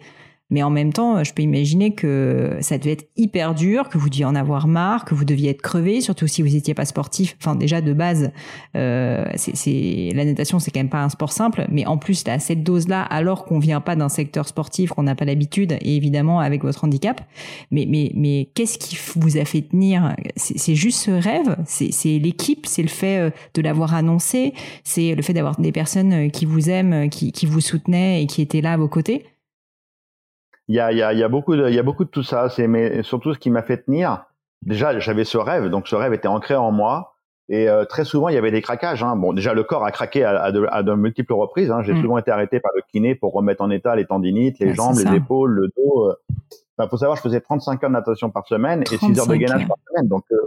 Mais en même temps, je peux imaginer que ça devait être hyper dur, que vous deviez en avoir marre, que vous deviez être crevé, surtout si vous n'étiez pas sportif. Enfin, déjà de base, euh, c'est la natation, c'est quand même pas un sport simple. Mais en plus, à cette dose-là, alors qu'on vient pas d'un secteur sportif, qu'on n'a pas l'habitude, et évidemment avec votre handicap. Mais mais mais qu'est-ce qui vous a fait tenir? C'est juste ce rêve? C'est l'équipe? C'est le fait euh, de l'avoir annoncé? C'est le fait d'avoir des personnes euh, qui vous aiment, qui, qui vous soutenaient et qui étaient là à vos côtés? Il y a, y, a, y a beaucoup de, il y a beaucoup de tout ça. C'est mais surtout ce qui m'a fait tenir. Déjà, j'avais ce rêve, donc ce rêve était ancré en moi. Et euh, très souvent, il y avait des craquages. Hein. Bon, déjà, le corps a craqué à, à, de, à de, multiples reprises. Hein. J'ai mm. souvent été arrêté par le kiné pour remettre en état les tendinites, les jambes, les épaules, le dos. Euh. Enfin, faut savoir, je faisais 35 heures de natation par semaine et 6 heures de gainage par semaine. Donc, euh,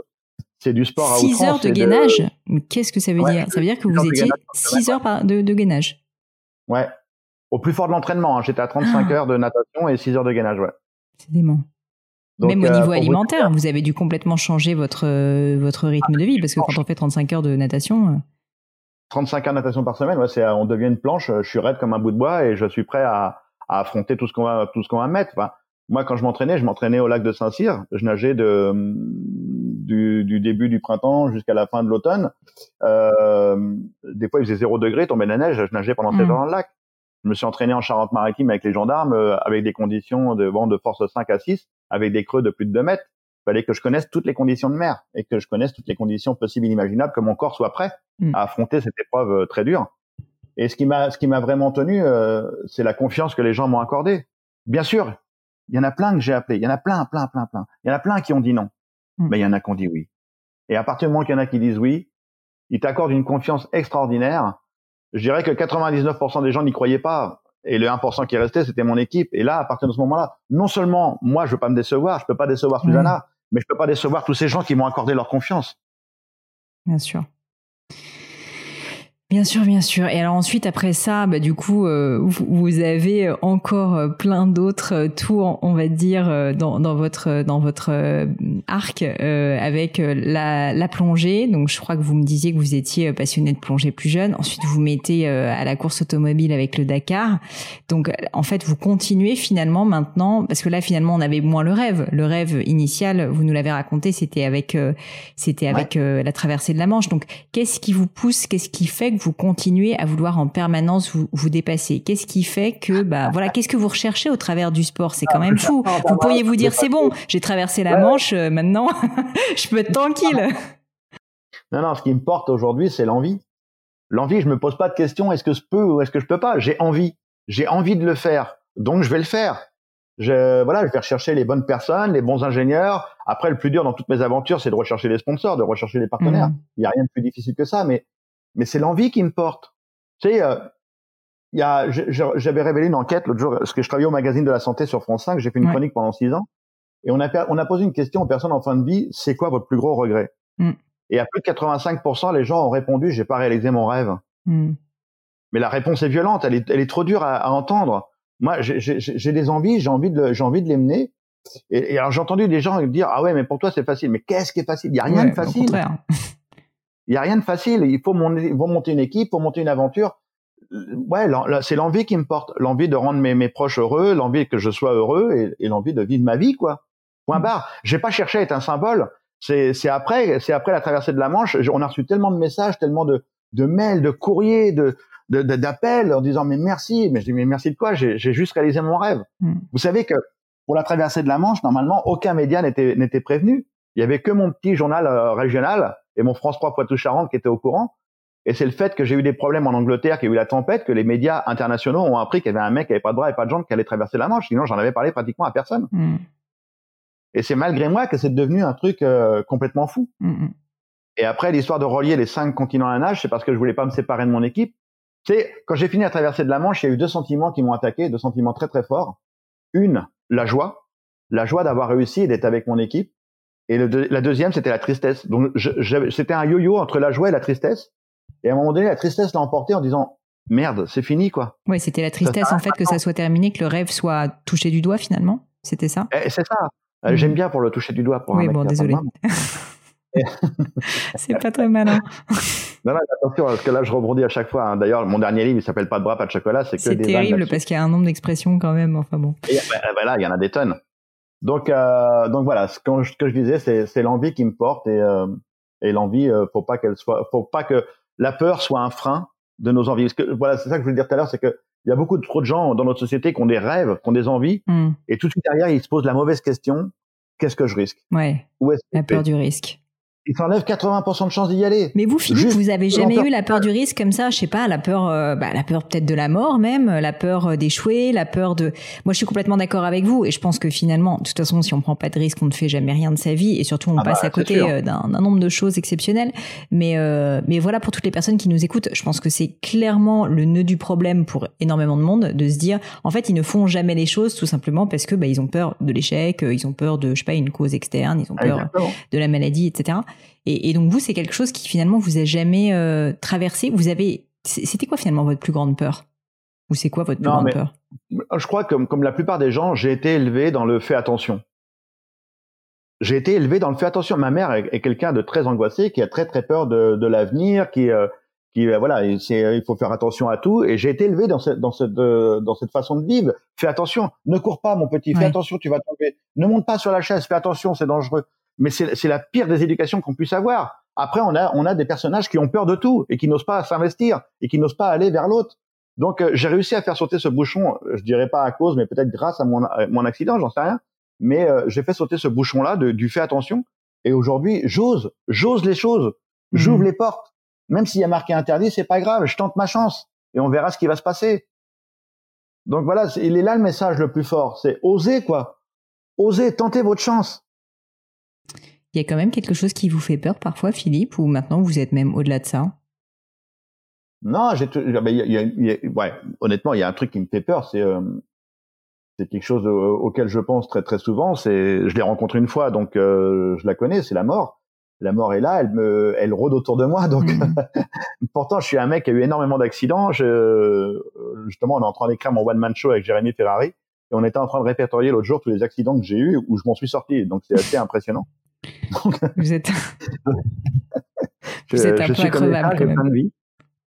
c'est du sport à 6 heures de gainage? Qu'est-ce que ça veut dire? Ça veut dire que vous étiez 6 heures de, de gainage? Ouais, au plus fort de l'entraînement. Hein. J'étais à 35 ah. heures de natation et 6 heures de gainage, ouais. C'est dément. Même au euh, niveau alimentaire, vous, avez dû complètement changer votre, euh, votre rythme de vie, parce que quand on fait 35 heures de natation... 35 euh, heures de natation par semaine, ouais, c'est, on devient une planche, je suis raide comme un bout de bois et je suis prêt à, à affronter tout ce qu'on va, tout ce qu'on va mettre. Enfin, moi, quand je m'entraînais, je m'entraînais au lac de Saint-Cyr. Je nageais de, du, du, début du printemps jusqu'à la fin de l'automne. Euh, des fois, il faisait zéro degré, tombait la neige. Je nageais pendant 7 mmh. heures dans le lac. Je me suis entraîné en Charente-Maritime avec les gendarmes, euh, avec des conditions de vent de force 5 à 6, avec des creux de plus de 2 mètres. Il fallait que je connaisse toutes les conditions de mer et que je connaisse toutes les conditions possibles et imaginables, que mon corps soit prêt mm. à affronter cette épreuve euh, très dure. Et ce qui m'a, ce qui m'a vraiment tenu, euh, c'est la confiance que les gens m'ont accordée. Bien sûr, il y en a plein que j'ai appelé, il y en a plein, plein, plein, plein. Il y en a plein qui ont dit non, mm. mais il y en a qui ont dit oui. Et à partir du moment qu'il y en a qui disent oui, ils t'accordent une confiance extraordinaire je dirais que 99% des gens n'y croyaient pas. Et le 1% qui restait, c'était mon équipe. Et là, à partir de ce moment-là, non seulement moi, je veux pas me décevoir, je peux pas décevoir Susanna, mais je peux pas décevoir tous ces gens qui m'ont accordé leur confiance. Bien sûr. Bien sûr, bien sûr. Et alors ensuite, après ça, bah, du coup, euh, vous, avez encore euh, plein d'autres euh, tours, on va dire, dans, dans votre dans votre arc avec la, la, plongée. Donc, je crois que vous me disiez que vous étiez passionné de plongée plus jeune. Ensuite, vous mettez à la course automobile avec le Dakar. Donc, en fait, vous continuez finalement maintenant, parce que là, finalement, on avait moins le rêve. Le rêve initial, vous nous l'avez raconté, c'était avec c'était avec la traversée de la Manche. Donc, qu'est-ce qui vous pousse Qu'est-ce qui fait que vous continuez à vouloir en permanence vous, vous dépasser Qu'est-ce qui fait que, bah voilà, qu'est-ce que vous recherchez au travers du sport? C'est quand même fou. Vous pourriez vous dire, c'est bon, j'ai traversé la Manche, euh, maintenant, je peux être tranquille. Non, non, ce qui me porte aujourd'hui, c'est l'envie. L'envie, je me pose pas de questions, est-ce que je peux ou est-ce que je peux pas? J'ai envie. J'ai envie de le faire. Donc, je vais le faire. Je, voilà, je vais rechercher les bonnes personnes, les bons ingénieurs. Après, le plus dur dans toutes mes aventures, c'est de rechercher les sponsors, de rechercher les partenaires. Mmh. Il n'y a rien de plus difficile que ça, mais mais c'est l'envie qui me porte. Tu sais, euh, il y a, j'avais révélé une enquête l'autre jour, parce que je travaillais au magazine de la santé sur France 5, j'ai fait une chronique pendant six ans, et on a, on a posé une question aux personnes en fin de vie, c'est quoi votre plus gros regret? Mm. Et à plus de 85%, les gens ont répondu, j'ai pas réalisé mon rêve. Mm. Mais la réponse est violente, elle est, elle est trop dure à, à entendre. Moi, j'ai des envies, j'ai envie de, j'ai envie de les mener. Et, et alors j'ai entendu des gens dire, ah ouais, mais pour toi c'est facile. Mais qu'est-ce qui est facile? Il y a rien de facile. Il y a rien de facile. Il faut monter, une équipe, faut monter une aventure. Ouais, c'est l'envie qui me porte, l'envie de rendre mes, mes proches heureux, l'envie que je sois heureux et, et l'envie de vivre ma vie, quoi. Point barre. J'ai pas cherché à être un symbole. C'est, c'est après, c'est après la traversée de la Manche. On a reçu tellement de messages, tellement de, de mails, de courriers, de, d'appels en disant mais merci. Mais je dis mais merci de quoi? J'ai juste réalisé mon rêve. Mm. Vous savez que pour la traversée de la Manche, normalement, aucun média n'était prévenu. Il y avait que mon petit journal euh, régional et mon France 3 Poitou-Charentes qui étaient au courant. Et c'est le fait que j'ai eu des problèmes en Angleterre, qu'il y a eu la tempête, que les médias internationaux ont appris qu'il y avait un mec qui avait pas de bras et pas de jambes qui allait traverser la Manche. Sinon, j'en avais parlé pratiquement à personne. Mm. Et c'est malgré moi que c'est devenu un truc euh, complètement fou. Mm, et après, l'histoire de relier les cinq continents à la nage, c'est parce que je voulais pas me séparer de mon équipe. C'est quand j'ai fini à traverser de la Manche, il y a eu deux sentiments qui m'ont attaqué, deux sentiments très très forts. Une, la joie, la joie d'avoir réussi et d'être avec mon équipe. Et la deuxième, c'était la tristesse. Donc c'était un yo-yo entre la joie et la tristesse. Et à un moment donné, la tristesse l'a emporté en disant merde, c'est fini quoi. Oui, c'était la tristesse en fait que ça soit terminé, que le rêve soit touché du doigt finalement. C'était ça. Eh, c'est ça. Euh. J'aime bien pour le toucher du doigt. Pour oui, bon, désolé. c'est pas très malin. Non, non, attention, parce que là, je rebondis à chaque fois. Hein. D'ailleurs, mon dernier livre, il s'appelle Pas de bras, pas de chocolat. C'est que terrible parce qu'il y a un nombre d'expressions quand même. Enfin bon. Et, ben là, il y en a des tonnes. Donc, euh, donc voilà, ce que, je, que je disais, c'est l'envie qui me porte et, euh, et l'envie, euh, faut pas qu'elle soit, faut pas que la peur soit un frein de nos envies. Parce que, voilà, c'est ça que je voulais dire tout à l'heure, c'est que il y a beaucoup de trop de gens dans notre société qui ont des rêves, qui ont des envies, hmm. et tout de suite derrière, ils se posent la mauvaise question qu'est-ce que je risque? Ouais. la peur du risque il s'enlève 80% de chances d'y aller. Mais vous, Philippe, vous avez jamais eu la peur du risque comme ça Je sais pas, la peur, euh, bah, la peur peut-être de la mort même, la peur euh, d'échouer, la peur de. Moi, je suis complètement d'accord avec vous, et je pense que finalement, de toute façon, si on prend pas de risque, on ne fait jamais rien de sa vie, et surtout, on ah passe bah, à côté euh, d'un nombre de choses exceptionnelles. Mais, mais voilà, pour toutes les personnes qui nous écoutent, je pense que c'est clairement le nœud du problème pour énormément de monde de se dire, en fait, ils ne font jamais les choses tout simplement parce que bah, ils ont peur de l'échec, ils ont peur de, je sais pas, une cause externe, ils ont peur de la maladie, etc. Et, donc vous, c'est quelque chose qui finalement vous a jamais euh, traversé. Vous avez, c'était quoi finalement votre plus grande peur? Ou c'est quoi votre plus grande peur? Je crois que comme, comme la plupart des gens, j'ai été élevé dans le fait attention. J'ai été élevé dans le fait attention. Ma mère est, quelqu'un de très angoissé, qui a très très peur de, de l'avenir, qui euh, qui euh, voilà, il faut faire attention à tout. Et j'ai été élevé dans cette dans cette dans cette façon de vivre. Fais attention, ne cours pas, mon petit. Fais attention, tu vas tomber. Ne monte pas sur la chaise. Fais attention, c'est dangereux mais c'est la pire des éducations qu'on puisse avoir. Après, on a, on a des personnages qui ont peur de tout et qui n'osent pas s'investir et qui n'osent pas aller vers l'autre. Donc, euh, j'ai réussi à faire sauter ce bouchon. Je dirais pas à cause, mais peut-être grâce à mon, mon accident, j'en sais rien. Mais euh, j'ai fait sauter ce bouchon-là du fait attention. Et aujourd'hui, j'ose, j'ose les choses, j'ouvre mmh. les portes. Même s'il y a marqué interdit, c'est pas grave. Je tente ma chance et on verra ce qui va se passer. Donc voilà, il est là le message le plus fort. C'est oser quoi. Oser, tenter votre chance. Il y a quand même quelque chose qui vous fait peur parfois, Philippe, ou maintenant vous êtes même au-delà de ça? Non, j'ai, ouais, honnêtement, il y a un truc qui me fait peur, c'est euh, c'est quelque chose auquel je pense très très souvent. C'est, je l'ai rencontré une fois, donc euh, je la connais, c'est la mort. La mort est là, elle me, elle rôde autour de moi. Donc, mmh. pourtant, je suis un mec qui a eu énormément d'accidents. Je, justement, on est en train d'écrire mon one man show avec Jérémy Ferrari, et on était en train de répertorier l'autre jour tous les accidents que j'ai eus où je m'en suis sorti. Donc, c'est assez impressionnant. vous êtes, vous êtes un peu increvable quand même.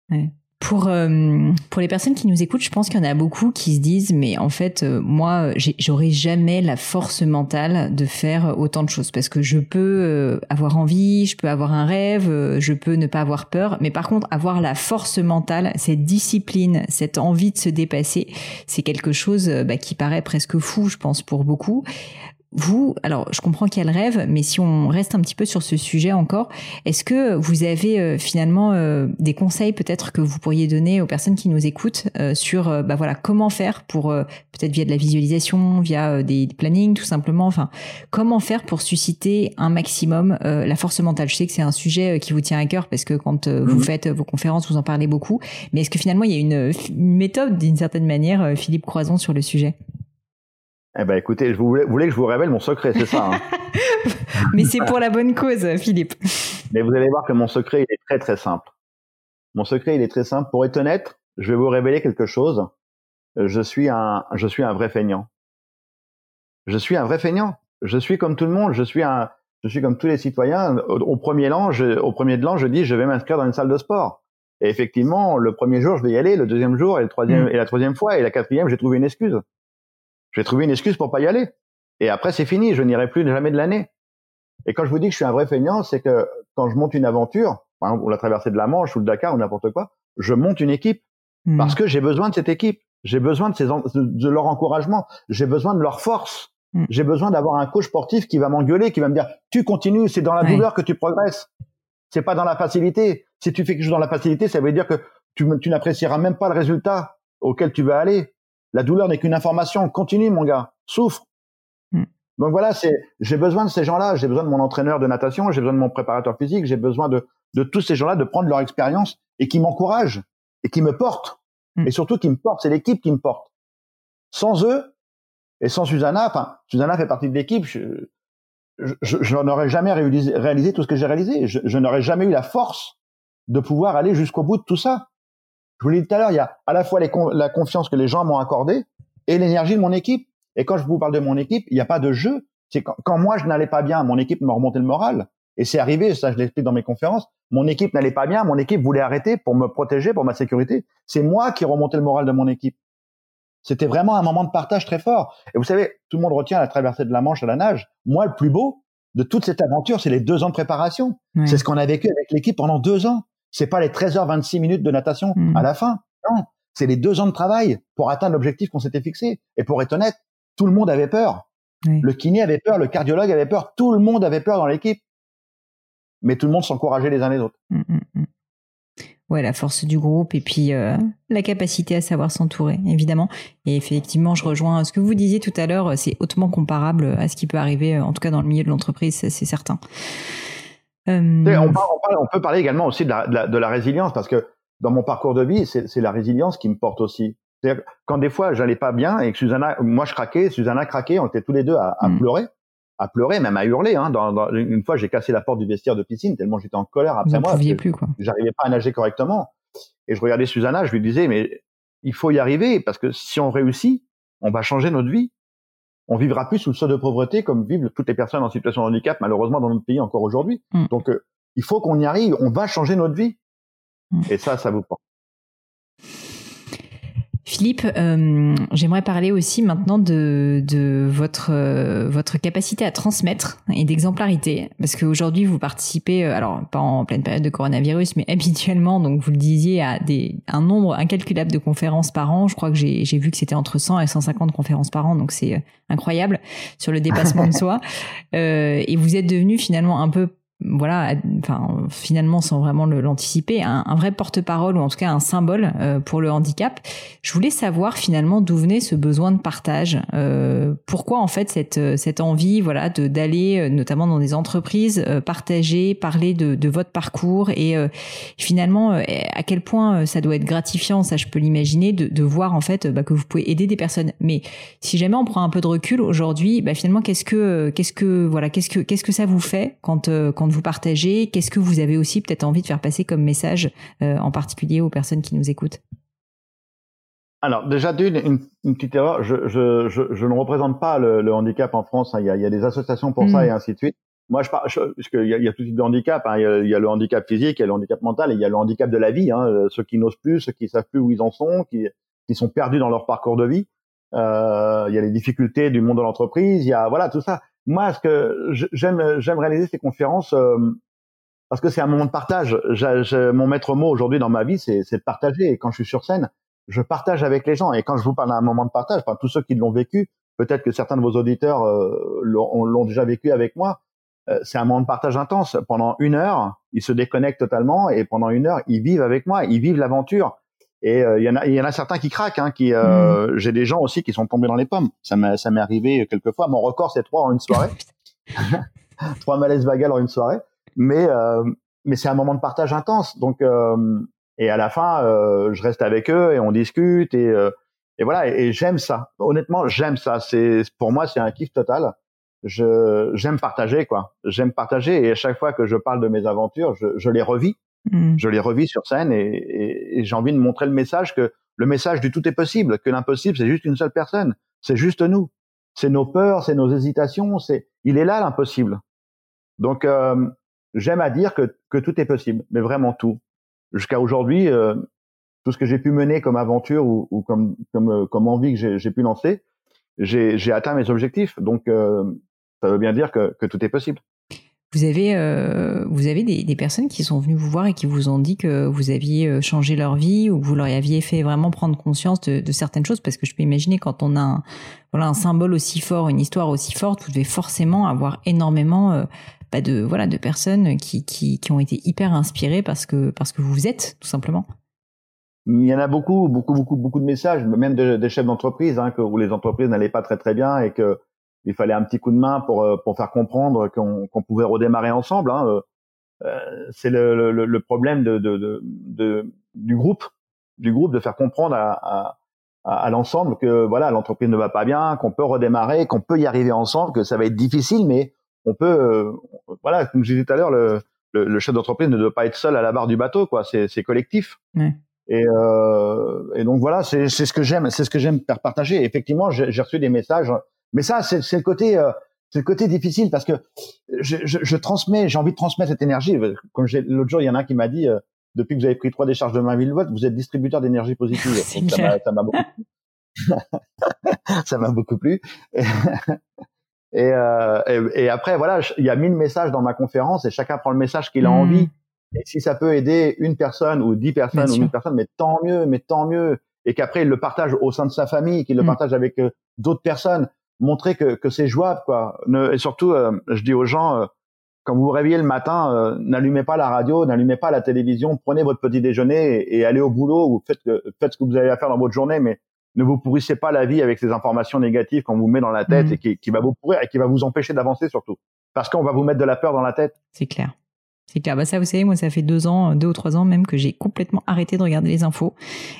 Ouais. Pour, euh, pour les personnes qui nous écoutent, je pense qu'il y en a beaucoup qui se disent, mais en fait, euh, moi, j'aurais jamais la force mentale de faire autant de choses parce que je peux euh, avoir envie, je peux avoir un rêve, je peux ne pas avoir peur, mais par contre, avoir la force mentale, cette discipline, cette envie de se dépasser, c'est quelque chose bah, qui paraît presque fou, je pense, pour beaucoup. Vous, alors je comprends qu'il y a le rêve, mais si on reste un petit peu sur ce sujet encore, est-ce que vous avez euh, finalement euh, des conseils peut-être que vous pourriez donner aux personnes qui nous écoutent euh, sur bah voilà comment faire pour peut-être via de la visualisation, via des plannings tout simplement, enfin comment faire pour susciter un maximum la force mentale? Je sais que c'est un sujet qui vous tient à cœur parce que quand vous mhm. faites vos conférences, vous en parlez beaucoup, mais est-ce que finalement il y a une, une méthode d'une certaine manière, Philippe Croison, sur le sujet? Eh ben écoutez, vous voulez, que je vous révèle mon secret, c'est ça. Hein Mais c'est pour la bonne cause, Philippe. Mais vous allez voir que mon secret, il est très très simple. Mon secret, il est très simple. Pour être honnête, je vais vous révéler quelque chose. Je suis un, je suis un vrai feignant. Je suis un vrai feignant. Je suis comme tout le monde. Je suis un, je suis comme tous les citoyens. Au, premier an, au premier de l'an, je dis, je vais m'inscrire dans une salle de sport. Et effectivement, le premier jour, je vais y aller. Le deuxième jour et le troisième, mm. et la troisième fois et la quatrième, j'ai trouvé une excuse. Je vais trouver une excuse pour pas y aller. Et après, c'est fini. Je n'irai plus jamais de l'année. Et quand je vous dis que je suis un vrai feignant, c'est que quand je monte une aventure, par exemple, la traversée de la Manche ou le Dakar ou n'importe quoi, je monte une équipe. Hmm. Parce que j'ai besoin de cette équipe. J'ai besoin de, ces, de leur encouragement. J'ai besoin de leur force. Hmm. J'ai besoin d'avoir un coach sportif qui va m'engueuler, qui va me dire tu continues, c'est dans la douleur que tu progresses. C'est pas dans la facilité. Si tu fais quelque chose dans la facilité, ça veut dire que tu, tu n'apprécieras même pas le résultat auquel tu vas aller. La douleur n'est qu'une information. Continue, mon gars. Souffre. Hmm. Donc voilà, c'est j'ai besoin de ces gens-là. J'ai besoin de mon entraîneur de natation. J'ai besoin de mon préparateur physique. J'ai besoin de de tous ces gens-là de prendre leur expérience et qui m'encouragent et qui me portent. Hmm. Et surtout qui me portent. C'est l'équipe qui me porte. Sans eux et sans Susanna, enfin Susanna fait partie de l'équipe. Je, je, n'aurais jamais réalisé, tout ce que j'ai réalisé. Je, n'aurais jamais eu la force de pouvoir aller jusqu'au bout de tout ça. Je vous l'ai dit tout à l'heure, il y a à la fois la confiance que les gens m'ont accordée et l'énergie de mon équipe. Et quand je vous parle de mon équipe, il n'y a pas de jeu. C'est quand, moi je n'allais pas bien, mon équipe me remontait le moral. Et c'est arrivé, ça je l'explique dans mes conférences. Mon équipe n'allait pas bien, mon équipe voulait arrêter pour me protéger, pour ma sécurité. C'est moi qui remontais le moral de mon équipe. C'était vraiment un moment de partage très fort. Et vous savez, tout le monde retient la traversée de la Manche à la nage. Moi, le plus beau de toute cette aventure, c'est les deux ans de préparation. C'est ce qu'on a vécu avec l'équipe pendant deux ans. C'est pas les 13h26 minutes de natation mm. à la fin. Non, c'est les deux ans de travail pour atteindre l'objectif qu'on s'était fixé. Et pour être honnête, tout le monde avait peur. Le kiné avait peur, le cardiologue avait peur, tout le monde avait peur dans l'équipe. Mais tout le monde s'encourageait les uns les autres. Mm, mm, ouais, la force du groupe et puis euh, la capacité à savoir s'entourer, évidemment. Et effectivement, je rejoins ce que vous disiez tout à l'heure, c'est hautement comparable à ce qui peut arriver, en tout cas dans le milieu de l'entreprise, c'est certain. Euh, on, peut parler également aussi de la, de, la, résilience, parce que dans mon parcours de vie, c'est la résilience qui me porte aussi. Quand des fois, j'allais pas bien et que Susanna, moi je craquais, Susanna craquait, on était tous les deux à, à mm. pleurer à pleurer, même à hurler. Hein. Dans, dans, une fois, j'ai cassé la porte du vestiaire de piscine tellement j'étais en colère après Vous moi. Vous plus quoi. J'arrivais pas à nager correctement. Et je regardais Susanna, je lui disais mais il faut y arriver parce que si on réussit, on va changer notre vie. On vivra plus sous le seuil de pauvreté comme vivent toutes les personnes en situation de handicap malheureusement dans notre pays encore aujourd'hui. Mm. Donc euh, il faut qu'on y arrive. On va changer notre vie. Mm. Et ça, ça vous porte. Philippe, euh, j'aimerais parler aussi maintenant de, votre, euh, votre capacité à transmettre et d'exemplarité, parce qu'aujourd'hui vous participez, euh, alors pas en pleine période de coronavirus, mais habituellement, donc vous le disiez, à des, un nombre incalculable de conférences par an. Je crois que j'ai vu que c'était entre 100 et 150 conférences par an, donc c'est incroyable sur le dépassement de soi. et vous êtes devenu finalement un peu voilà, enfin finalement sans vraiment l'anticiper, un, vrai porte-parole ou en tout cas un symbole euh, pour le handicap. Je voulais savoir finalement d'où venait ce besoin de partage. Euh, pourquoi en fait cette cette envie, voilà, de d'aller euh, notamment dans des entreprises partager, parler de, de votre parcours et finalement à quel point ça doit être gratifiant, ça je peux l'imaginer, de, de voir en fait bah, que vous pouvez aider des personnes. Mais si jamais on prend un peu de recul aujourd'hui, bah, finalement qu'est-ce que qu'est-ce que voilà qu'est-ce que qu'est-ce que ça vous fait quand quand vous partagez Qu'est-ce que vous avez aussi peut-être envie de faire passer comme message, euh, en particulier aux personnes qui nous écoutent? Alors déjà d'une une, petite erreur, je, je, je, ne représente pas le, handicap en France. Hein. Il, y a, il, y a, des associations pour ça mm. et ainsi de suite. Moi, je parle parce qu'il y a, il y a tout type de handicap. Hein. Il, y a, le handicap physique, il y a le handicap mental, et il y a le handicap de la vie. Hein. Ceux qui n'osent plus, ceux qui savent plus où ils en sont, qui, qui sont perdus dans leur parcours de vie. Euh, il y a les difficultés du monde de l'entreprise. Il y a voilà tout ça moi, ce que j'aime, j'aime réaliser ces conférences euh, parce que c'est un moment de partage. mon maître mot aujourd'hui dans ma vie, c'est, de partager. Et quand je suis sur scène, je partage avec les gens. Et quand je vous parle d'un moment de partage, enfin, tous ceux qui l'ont vécu, peut-être que certains de vos auditeurs euh, l'ont, déjà vécu avec moi. Euh, c'est un moment de partage intense. Pendant une heure, ils se déconnectent totalement et pendant une heure, ils vivent avec moi. Ils vivent l'aventure. Et euh, il y en a, y en a certains qui craquent. Hein, qui, euh, mm. j'ai des gens aussi qui sont tombés dans les pommes. Ça m'est, ça m'est arrivé quelques fois. Mon record c'est trois en une soirée, trois malaises vagal en une soirée. Mais euh, mais c'est un moment de partage intense. Donc et à la fin, je reste avec eux et on discute et et voilà. Et, j'aime ça. Honnêtement, j'aime ça. C'est pour moi c'est un kiff total. Je j'aime partager quoi. J'aime partager et à chaque fois que je parle de mes aventures, je, je les revis Mm. Je les revis sur scène et, j'ai envie de montrer le message que le message du tout est possible, que l'impossible c'est juste une seule personne, c'est juste nous, c'est nos peurs, c'est nos hésitations, c'est il est là l'impossible. Donc euh, j'aime à dire que, que tout est possible, mais vraiment tout. Jusqu'à aujourd'hui, euh, tout ce que j'ai pu mener comme aventure ou, ou comme comme euh, comme envie que j'ai pu lancer, j'ai atteint mes objectifs. Donc ça veut bien dire que, que tout est possible. Vous avez, euh, vous avez des, des, personnes qui sont venues vous voir et qui vous ont dit que vous aviez euh, changé leur vie ou que vous leur aviez fait vraiment prendre conscience de, de certaines choses? Parce que je peux imaginer quand on a un, voilà, un symbole aussi fort, une histoire aussi forte, vous devez forcément avoir énormément euh, bah de, voilà, de personnes qui, qui, qui ont été hyper inspirées parce que, parce que vous êtes, tout simplement. Il y en a beaucoup, beaucoup, beaucoup, beaucoup de messages, même des chefs d'entreprise, hein, où les entreprises n'allaient pas très très bien et que il fallait un petit coup de main pour euh, pour faire comprendre qu'on qu'on pouvait redémarrer ensemble. Hein. Euh, euh, c'est le, le, le, problème de, de, de, de, du groupe, du groupe de faire comprendre à, à, à l'ensemble que voilà l'entreprise ne va pas bien, qu'on peut redémarrer, qu'on peut y arriver ensemble, que ça va être difficile, mais on peut voilà comme je disais tout à l'heure le, le, chef d'entreprise ne doit pas être seul à la barre du bateau quoi, c'est collectif. Et, euh, et donc voilà, c'est ce que j'aime, c'est ce que j'aime faire partager. effectivement, j'ai reçu des messages mais ça, c'est le côté, euh, c'est le côté difficile parce que je, je, je transmets, j'ai envie de transmettre cette énergie. Comme l'autre jour, il y en a un qui m'a dit, euh, depuis que vous avez pris trois décharges de 20 000 watts, vous êtes distributeur d'énergie positive. ça m'a beaucoup, ça m'a beaucoup plu. Et, euh, et, et, après, voilà, il y a mille messages dans ma conférence et chacun prend le message qu'il a hmm. envie. Et si ça peut aider une personne ou dix personnes ou une personne, mais tant mieux, mais tant mieux. Et qu'après, il le partage au sein de sa famille, qu'il le hmm. partage avec euh, d'autres personnes montrer que, que c'est jouable, quoi. et surtout, euh, je dis aux gens, euh, quand vous vous réveillez le matin, euh, n'allumez pas la radio, n'allumez pas la télévision, prenez votre petit déjeuner et, allez au boulot ou faites, faites ce que vous avez à faire dans votre journée, mais ne vous pourrissez pas la vie avec ces informations négatives qu'on vous met dans la tête mmh. et qui, qui va vous pourrir et qui va vous empêcher d'avancer surtout. Parce qu'on va vous mettre de la peur dans la tête. C'est clair. C'est clair. Bah ça, vous savez, moi, ça fait deux ans, deux ou trois ans même que j'ai complètement arrêté de regarder les infos.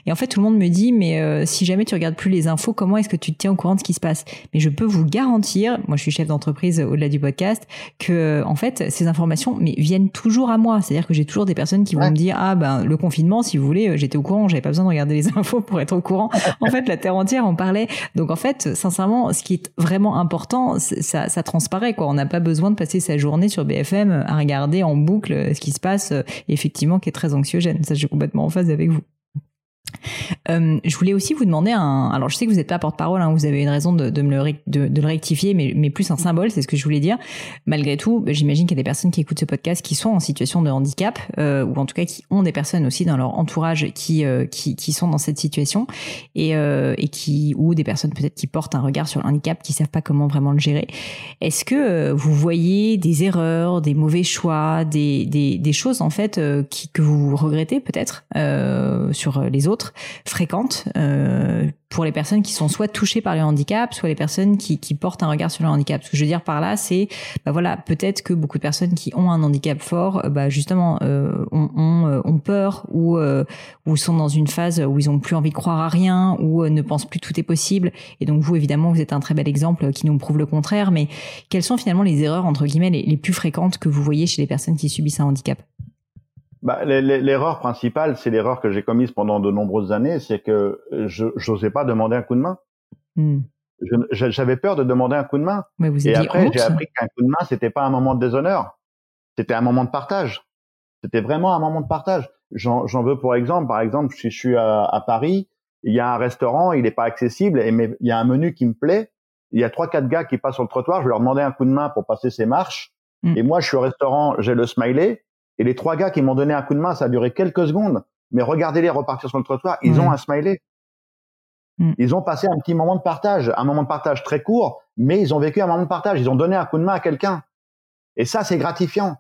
Et en fait, tout le monde me dit, mais euh, si jamais tu regardes plus les infos, comment est-ce que tu te tiens au courant de ce qui se passe? Mais je peux vous garantir, moi, je suis chef d'entreprise au-delà du podcast, que en fait, ces informations, mais viennent toujours à moi. C'est-à-dire que j'ai toujours des personnes qui vont me dire, ah ben, le confinement, si vous voulez, euh, j'étais au courant, j'avais pas besoin de regarder les infos pour être au courant. En fait, la terre entière en parlait. Donc en fait, sincèrement, ce qui est vraiment important, ça, ça transparaît. Quoi, on n'a pas besoin de passer sa journée sur BFM à regarder en boucle ce qui se passe, euh, effectivement, qui est très anxiogène. Ça, je suis complètement en phase avec vous. Euh, je voulais aussi vous demander un. Alors, je sais que vous n'êtes pas porte-parole, hein, vous avez une raison de, me le, rectifier, mais, plus un symbole, c'est ce que je voulais dire. Malgré tout, bah, j'imagine qu'il y a des personnes qui écoutent ce podcast qui sont en situation de handicap, euh, ou en tout cas qui ont des personnes aussi dans leur entourage qui euh, sont dans cette situation, et, qui ou des personnes peut-être qui portent un regard sur le handicap, qui savent pas comment vraiment le gérer. Est-ce que vous voyez des erreurs, des mauvais choix, des, choses en fait que vous regrettez peut-être sur les autres? Fréquentes euh, pour les personnes qui sont soit touchées par le handicap, soit les personnes qui, qui portent un regard sur le handicap. Ce que je veux dire par là, c'est bah voilà, peut-être que beaucoup de personnes qui ont un handicap fort, euh, bah justement, euh, ont, ont, ont, peur ou, ou sont dans une phase où ils ont plus envie de croire à rien ou ne pensent plus que tout est possible. Et donc vous, évidemment, vous êtes un très bel exemple qui nous prouve le contraire. Mais quelles sont finalement les erreurs entre guillemets les plus fréquentes que vous voyez chez les personnes qui subissent un handicap? Bah, L'erreur principale, c'est l'erreur que j'ai commise pendant de nombreuses années, c'est que je n'osais pas demander un coup de main. Hmm. J'avais peur de demander un coup de main. Mais vous et après, j'ai appris qu'un coup de main, c'était pas un moment de déshonneur, c'était un moment de partage. C'était vraiment un moment de partage. J'en veux pour exemple, par exemple, si je suis à, à, Paris, il y a un restaurant, il n'est pas accessible, et mais il y a un menu qui me plaît. Il y a trois quatre gars qui passent sur le trottoir, je vais leur demander un coup de main pour passer ces marches. Hmm. Et moi, je suis au restaurant, j'ai le smiley, et les trois gars qui m'ont donné un coup de main, ça a duré quelques secondes, mais regardez-les repartir sur le trottoir, ils ont un smiley. Mm. Ils ont passé un petit moment de partage, un moment de partage très court, mais ils ont vécu un moment de partage, ils ont donné un coup de main à quelqu'un. Et ça, c'est gratifiant.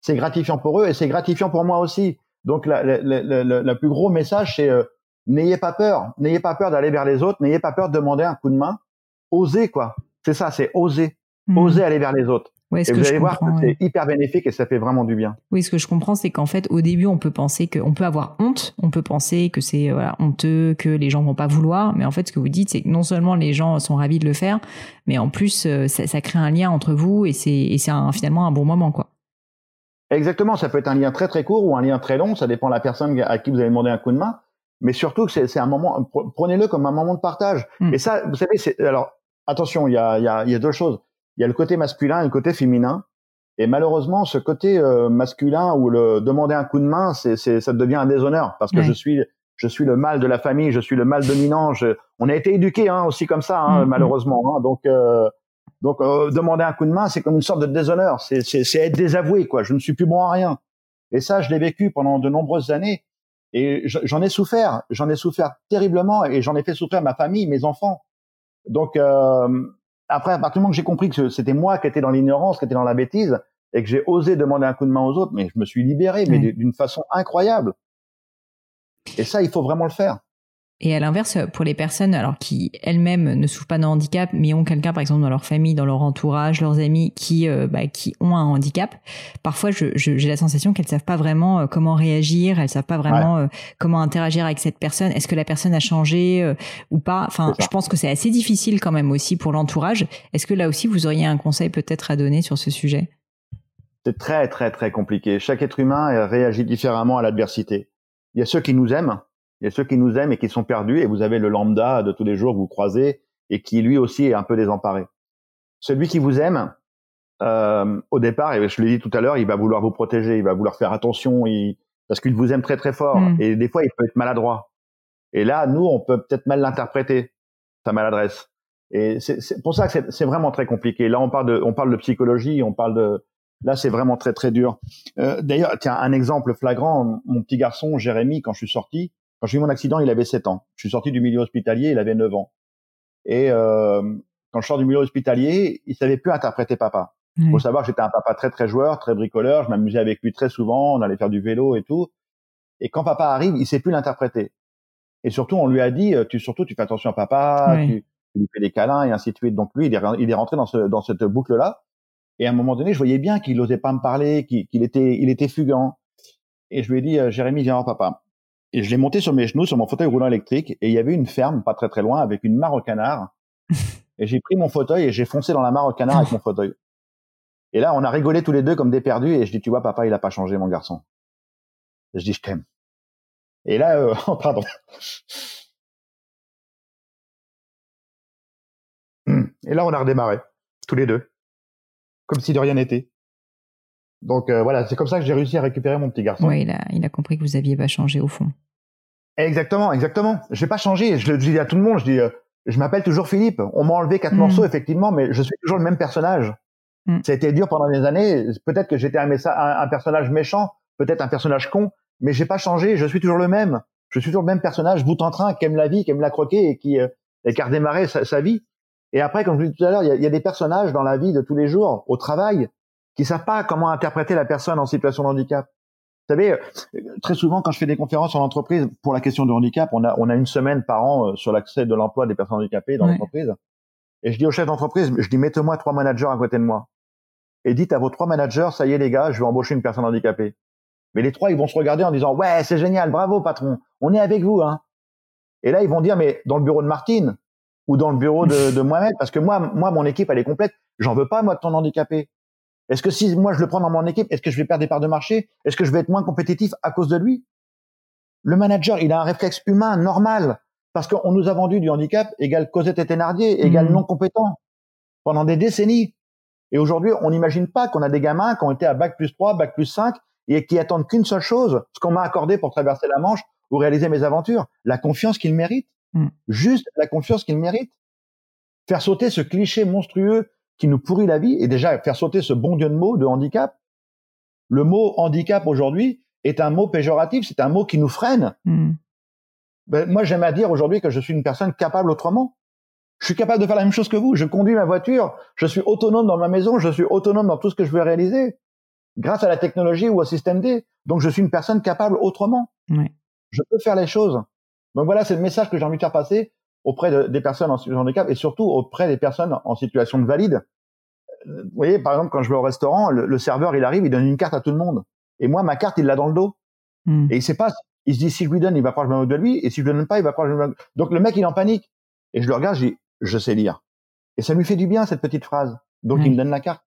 C'est gratifiant pour eux et c'est gratifiant pour moi aussi. Donc, le plus gros message, c'est euh, n'ayez pas peur, n'ayez pas peur d'aller vers les autres, n'ayez pas peur de demander un coup de main. Osez, quoi. C'est ça, c'est oser. Mm. Oser aller vers les autres et vous allez voir que c'est hyper bénéfique et ça fait vraiment du bien. Oui, ce que je comprends, c'est qu'en fait, au début, on peut penser qu'on peut avoir honte, on peut penser que c'est voilà, honteux, que les gens vont pas vouloir, mais en fait, ce que vous dites, c'est que non seulement les gens sont ravis de le faire, mais en plus, euh, ça, ça crée un lien entre vous et c'est finalement un bon moment, quoi. Exactement, ça peut être un lien très très court ou un lien très long, ça dépend de la personne à qui vous avez demandé un coup de main, mais surtout que c'est un moment, prenez-le comme un moment de partage. Hmm. Et ça, vous savez, c'est alors attention, il y a, y, a, y a deux choses il y a le côté masculin et le côté féminin. Et malheureusement, ce côté euh, masculin où le demander un coup de main, c'est, c'est ça devient un déshonneur parce que je suis je suis le mal de la famille, je suis le mal dominant. Je, on a été éduqués hein, aussi comme ça, hein, mm, mm. malheureusement. Hein, donc euh, Donc euh, demander un coup de main, c'est comme une sorte de déshonneur, c'est être désavoué quoi. Je ne suis plus bon à rien. Et ça, je l'ai vécu pendant de nombreuses années et j'en ai souffert, j'en ai souffert terriblement et j'en ai fait souffrir ma famille, mes enfants. Donc euh, après, à partir du moment que j'ai compris que c'était moi qui étais dans l'ignorance, qui était dans la bêtise, et que j'ai osé demander un coup de main aux autres, mais je me suis libéré, mais d'une façon incroyable. Et ça, il faut vraiment le faire. Et à l'inverse, pour les personnes alors qui elles-mêmes ne souffrent pas d'un handicap, mais ont quelqu'un par exemple dans leur famille, dans leur entourage, leurs amis qui euh, bah, qui ont un handicap, parfois j'ai je, la sensation qu'elles savent pas vraiment euh, comment réagir, elles savent pas vraiment euh, comment interagir avec cette personne. Est-ce que la personne a changé ou pas? Enfin, je pense que c'est assez difficile quand même aussi pour l'entourage. Est-ce que là aussi vous auriez un conseil peut-être à donner sur ce sujet? C'est très très très compliqué. Chaque être humain réagit différemment à l'adversité. Il y a ceux qui nous aiment il y a ceux qui nous aiment et qui sont perdus, et vous avez le lambda de tous les jours que vous croisez et qui lui aussi est un peu désemparé. Celui qui vous aime, euh, au départ, et je l'ai dit tout à l'heure, il va vouloir vous protéger, il va vouloir faire attention, il, parce qu'il vous aime très très fort. Mm. Et des fois, il peut être maladroit. Et là, nous, on peut peut-être mal l'interpréter, sa maladresse. Et c'est pour ça que c'est vraiment très compliqué. Là, on parle de, on parle de psychologie, on parle de, là, c'est vraiment très très dur. Euh, D'ailleurs, tiens, un exemple flagrant, mon petit garçon Jérémy, quand je suis sorti, quand j'ai eu mon accident, il avait 7 ans. Je suis sorti du milieu hospitalier, il avait 9 ans. Et euh, quand je sors du milieu hospitalier, il savait plus interpréter papa. Il faut savoir que j'étais un papa très très joueur, très bricoleur. Je m'amusais avec lui très souvent. On allait faire du vélo et tout. Et quand papa arrive, il sait plus l'interpréter. Et surtout, on lui a dit, euh, tu surtout, tu fais attention à papa, tu, lui fais des câlins et ainsi de suite. Donc lui, il est, il est rentré dans, ce, dans cette boucle-là. Et à un moment donné, je voyais bien qu'il n'osait pas me parler, qu'il était, il était fugant. Et je lui ai dit, euh, Jérémy, viens voir papa. Et je l'ai monté sur mes genoux, sur mon fauteuil roulant électrique, et il y avait une ferme pas très très loin avec une mare au canard. et j'ai pris mon fauteuil et j'ai foncé dans la mare au canard avec mon fauteuil. Et là, on a rigolé tous les deux comme des perdus, et je dis, tu vois, papa, il a pas changé, mon garçon. je dis, je t'aime. Et là, euh, oh, pardon. Et là, on a redémarré, tous les deux, comme si de rien n'était. Donc euh, voilà, c'est comme ça que j'ai réussi à récupérer mon petit garçon. Oui, il a, il a compris que vous aviez pas changé au fond. Exactement, exactement. J'ai pas changé. Je le dis à tout le monde. Je dis, euh, je m'appelle toujours Philippe. On m'a enlevé quatre mm. morceaux effectivement, mais je suis toujours le même personnage. Mm. Ça a été dur pendant des années. Peut-être que j'étais un, un, personnage méchant, peut-être un personnage con, mais j'ai pas changé. Je suis toujours le même. Je suis toujours le même personnage, bout en train, qui aime la vie, qui aime la croquer et qui, euh, et qui a redémarré sa, sa, vie. Et après, comme je disais tout à l'heure, il y, y a, des personnages dans la vie de tous les jours, au travail, qui savent pas comment interpréter la personne en situation de handicap. Vous savez, très souvent quand je fais des conférences en entreprise pour la question du handicap, on a on a une semaine par an euh, sur l'accès de l'emploi des personnes handicapées dans l'entreprise. Et je dis au chef d'entreprise, je dis mettez-moi trois managers à côté de moi. Et dites à vos trois managers, ça y est les gars, je vais embaucher une personne handicapée. Mais les trois, ils vont se regarder en disant ouais, c'est génial, bravo patron, on est avec vous hein. Et là, ils vont dire mais dans le bureau de Martine ou dans le bureau de, de Mohamed, parce que moi, moi, mon équipe, elle est complète. J'en veux pas moi de ton handicapé. Est-ce que si moi je le prends dans mon équipe, est-ce que je vais perdre des parts de marché? Est-ce que je vais être moins compétitif à cause de lui? Le manager, il a un réflexe humain normal parce qu'on nous a vendu du handicap égal Cosette et Thénardier égal mmh. non compétent pendant des décennies. Et aujourd'hui, on n'imagine pas qu'on a des gamins qui ont été à bac plus 3, bac plus 5 et qui attendent qu'une seule chose, ce qu'on m'a accordé pour traverser la Manche ou réaliser mes aventures, la confiance qu'ils méritent. Mmh. Juste la confiance qu'ils méritent. Faire sauter ce cliché monstrueux qui nous pourrit la vie et déjà faire sauter ce bon Dieu de mot de handicap. Le mot handicap aujourd'hui est un mot péjoratif, c'est un mot qui nous freine. Hmm. Ben, moi, j'aime à dire aujourd'hui que je suis une personne capable autrement. Je suis capable de faire la même chose que vous. Je conduis ma voiture, je suis autonome dans ma maison, je suis autonome dans tout ce que je veux réaliser, grâce à la technologie ou au système D. Donc, je suis une personne capable autrement. Je peux faire les choses. Donc voilà, c'est le message que j'ai envie de faire passer auprès des personnes en situation de handicap et surtout auprès des personnes en situation de valide. Euh, vous voyez, par exemple, quand je vais au restaurant, le, serveur, il arrive, il donne une carte à tout le monde. Et moi, ma carte, il l'a dans le dos. Hmm. Et il sait pas, il se dit, si je lui donne, il va croire que je me de lui, et si je lui donne pas, il va croire que je me Donc le mec, il est en panique. Et je le regarde, je dis, je sais lire. Et ça lui fait du bien, cette petite phrase. Donc il me donne la carte.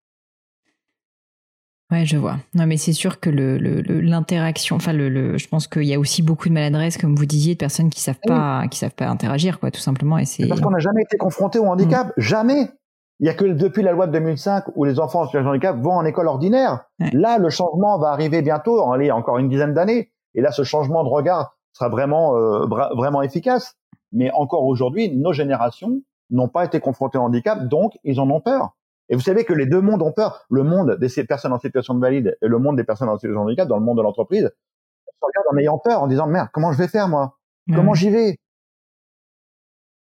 Ouais, je vois. Non, mais c'est sûr que le, l'interaction, enfin, le, je pense qu'il y a aussi beaucoup de maladresse, comme vous disiez, de personnes qui savent pas, qui savent pas interagir, quoi, tout simplement. Et c'est parce qu'on n'a jamais été confronté au handicap, mm. jamais. Il y a que depuis la loi de 2005 où les enfants en situation de handicap vont en école ordinaire. Là, le changement va arriver bientôt, en encore une dizaine d'années. Et là, ce changement de regard sera vraiment, euh, vraiment efficace. Mais encore aujourd'hui, nos générations n'ont pas été confrontées au handicap, donc ils en ont peur. Et vous savez que les deux mondes ont peur. Le monde des personnes en situation de valide et le monde des personnes en situation de handicap, dans le monde de l'entreprise, se regardent en ayant peur, en disant merde, comment je vais faire moi? Comment j'y vais?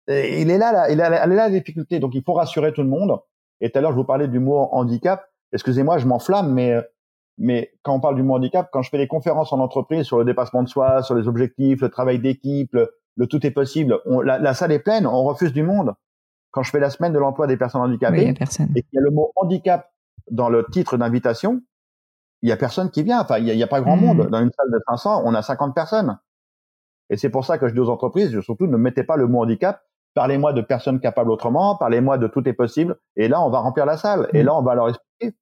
Et Il est là, là, il est là, là la difficulté. Donc il faut rassurer tout le monde. Et tout à l'heure, je vous parlais du mot handicap. Excusez-moi, je m'enflamme, mais mais quand on parle du mot handicap, quand je fais des conférences en entreprise sur le dépassement de soi, sur les objectifs, le travail d'équipe, le, tout est possible, on, la, la, salle est pleine, on refuse du monde. Quand je fais la semaine de l'emploi des personnes handicapées, et qu'il y a le mot handicap dans le titre d'invitation, il y a personne qui vient. Enfin, il y a, pas grand monde. Hmm. Dans une salle de 500, on a 50 personnes. Et c'est pour ça que je dis aux entreprises, surtout, ne mettez pas le mot handicap. Parlez-moi de personnes capables autrement. Parlez-moi de tout est possible. Et là, on va remplir la salle. Et hmm. là, on va leur expliquer.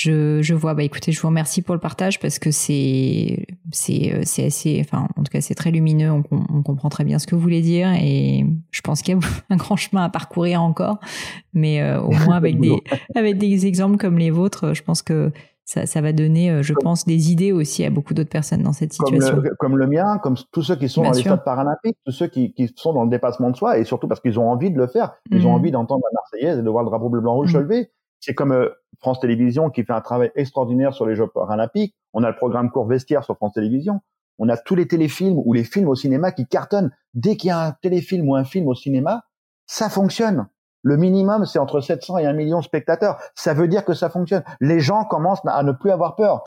Je, je, vois. Bah écoutez, je vous remercie pour le partage parce que c'est c'est euh, c'est assez, enfin en tout cas c'est très lumineux. On, on, comprend très bien ce que vous voulez dire et je pense qu'il y a un grand chemin à parcourir encore, mais euh, au moins avec des avec des exemples comme les vôtres, je pense que ça, ça va donner, euh, je pense, des idées aussi à beaucoup d'autres personnes dans cette situation. Comme le, comme le, mien, comme tous ceux qui sont dans les stades paralympiques, tous ceux qui, qui sont dans le dépassement de soi et surtout parce qu'ils ont envie de le faire, ils ont mmh. envie d'entendre la Marseillaise et de voir le drapeau bleu blanc rouge mmh. se lever. C'est comme euh, France Télévisions qui fait un travail extraordinaire sur les Jeux paralympiques. On a le programme court vestiaire sur France Télévisions. On a tous les téléfilms ou les films au cinéma qui cartonnent. Dès qu'il y a un téléfilm ou un film au cinéma, ça fonctionne. Le minimum, c'est entre 700 et 1 million de spectateurs. Ça veut dire que ça fonctionne. Les gens commencent à ne plus avoir peur.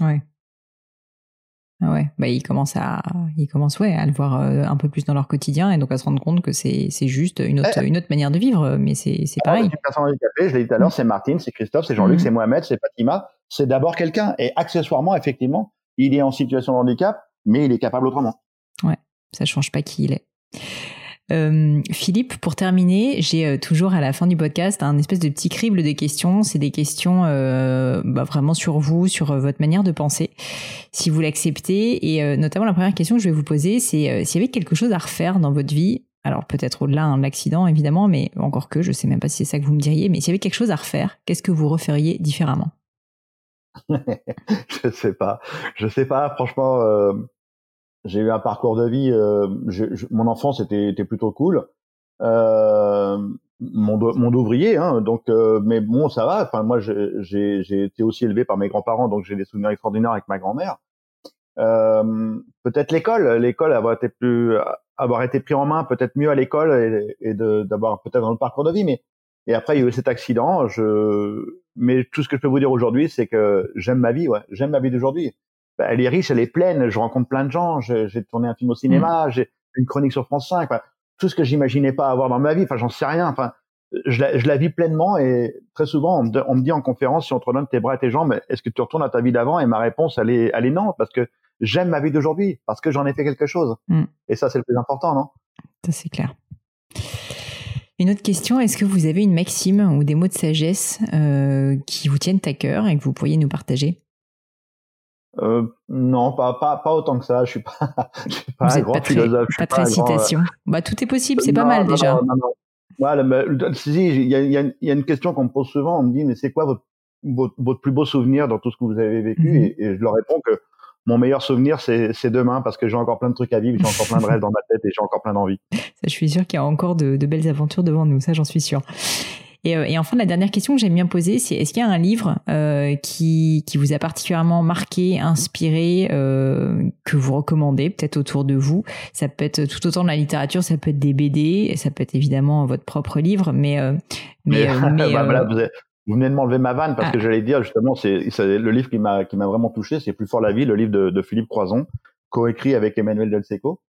Ah ouais, bah ils commencent à, ils commencent ouais à le voir euh, un peu plus dans leur quotidien et donc à se rendre compte que c'est juste une autre eh. une autre manière de vivre, mais c'est c'est ah pareil. personne handicapée, je l'ai dit tout à l'heure, c'est Martine, c'est Christophe, c'est Jean-Luc, mm. c'est Mohamed, c'est Fatima, c'est d'abord quelqu'un et accessoirement effectivement, il est en situation de handicap, mais il est capable autrement. Ouais, ça change pas qui il est. Euh, Philippe, pour terminer, j'ai euh, toujours à la fin du podcast un espèce de petit crible de questions. C'est des questions euh, bah, vraiment sur vous, sur euh, votre manière de penser, si vous l'acceptez. Et notamment la première question que je vais vous poser, c'est s'il y avait quelque chose à refaire dans votre vie. Alors peut-être au-delà de l'accident évidemment, mais encore que je sais même pas si c'est ça que vous me diriez. Mais s'il y avait quelque chose à refaire, qu'est-ce que vous referiez différemment? Je sais pas, je sais pas. Franchement j'ai eu un parcours de vie. Euh, mon enfance était, était plutôt cool. Euh, mon, mon ouvrier, hein, donc, euh, mais bon, ça va. Enfin, moi, j'ai été aussi élevé par mes grands-parents, donc j'ai des souvenirs extraordinaires avec ma grand-mère. Euh, peut-être l'école, l'école avoir été plus, avoir été pris en main, peut-être mieux à l'école et, et d'avoir peut-être un parcours de vie. Mais et après, il y a eu cet accident. Je, mais tout ce que je peux vous dire aujourd'hui, c'est que j'aime ma vie. Ouais, j'aime ma vie d'aujourd'hui. Bah, elle est riche, elle est pleine. Je rencontre plein de gens. J'ai tourné un film au cinéma, mm. j'ai une chronique sur France 5. tout ce que j'imaginais pas avoir dans ma vie. Enfin, j'en sais rien. Enfin, je la, je la, vis pleinement et très souvent on me, dit en conférence si on te redonne tes bras et tes jambes, est-ce que tu retournes à ta vie d'avant? Et ma réponse elle est, elle est non parce que j'aime ma vie d'aujourd'hui parce que j'en ai fait quelque chose. Mm. Et ça c'est le plus important, non? Ça c'est clair. Une autre question, est-ce que vous avez une maxime ou des mots de sagesse euh, qui vous tiennent à cœur et que vous pourriez nous partager? Euh, non, pas, pas, pas autant que ça. Je suis pas, je suis pas un grand pas philosophe. Très, pas très citation. Euh, bah, tout est possible, c'est pas mal déjà. Non, non, Voilà, mais, si, il y a, y, a, y a, une question qu'on me pose souvent. On me dit, mais c'est quoi votre, votre, votre, plus beau souvenir dans tout ce que vous avez vécu? Et, et, je leur réponds que mon meilleur souvenir, c'est demain parce que j'ai encore plein de trucs à vivre, j'ai encore plein de rêves dans ma tête et j'ai encore plein d'envie. Ça, je suis sûr qu'il y a encore de, de belles aventures devant nous. Ça, j'en suis sûr. Et, euh, et, enfin, la dernière question que j'aime bien poser, c'est est-ce qu'il y a un livre euh, qui, qui vous a particulièrement marqué, inspiré, euh, que vous recommandez, peut-être autour de vous? Ça peut être tout autant de la littérature, ça peut être des BD, ça peut être évidemment votre propre livre, mais... Euh, mais, mais, bah, voilà, vous, vous, venez de m'enlever ma vanne parce ah. que j'allais dire justement, c'est le livre qui m'a qui m'a vraiment touché, c'est Plus fort la vie, le livre de, de Philippe Croison, coécrit avec Emmanuel Del Seco.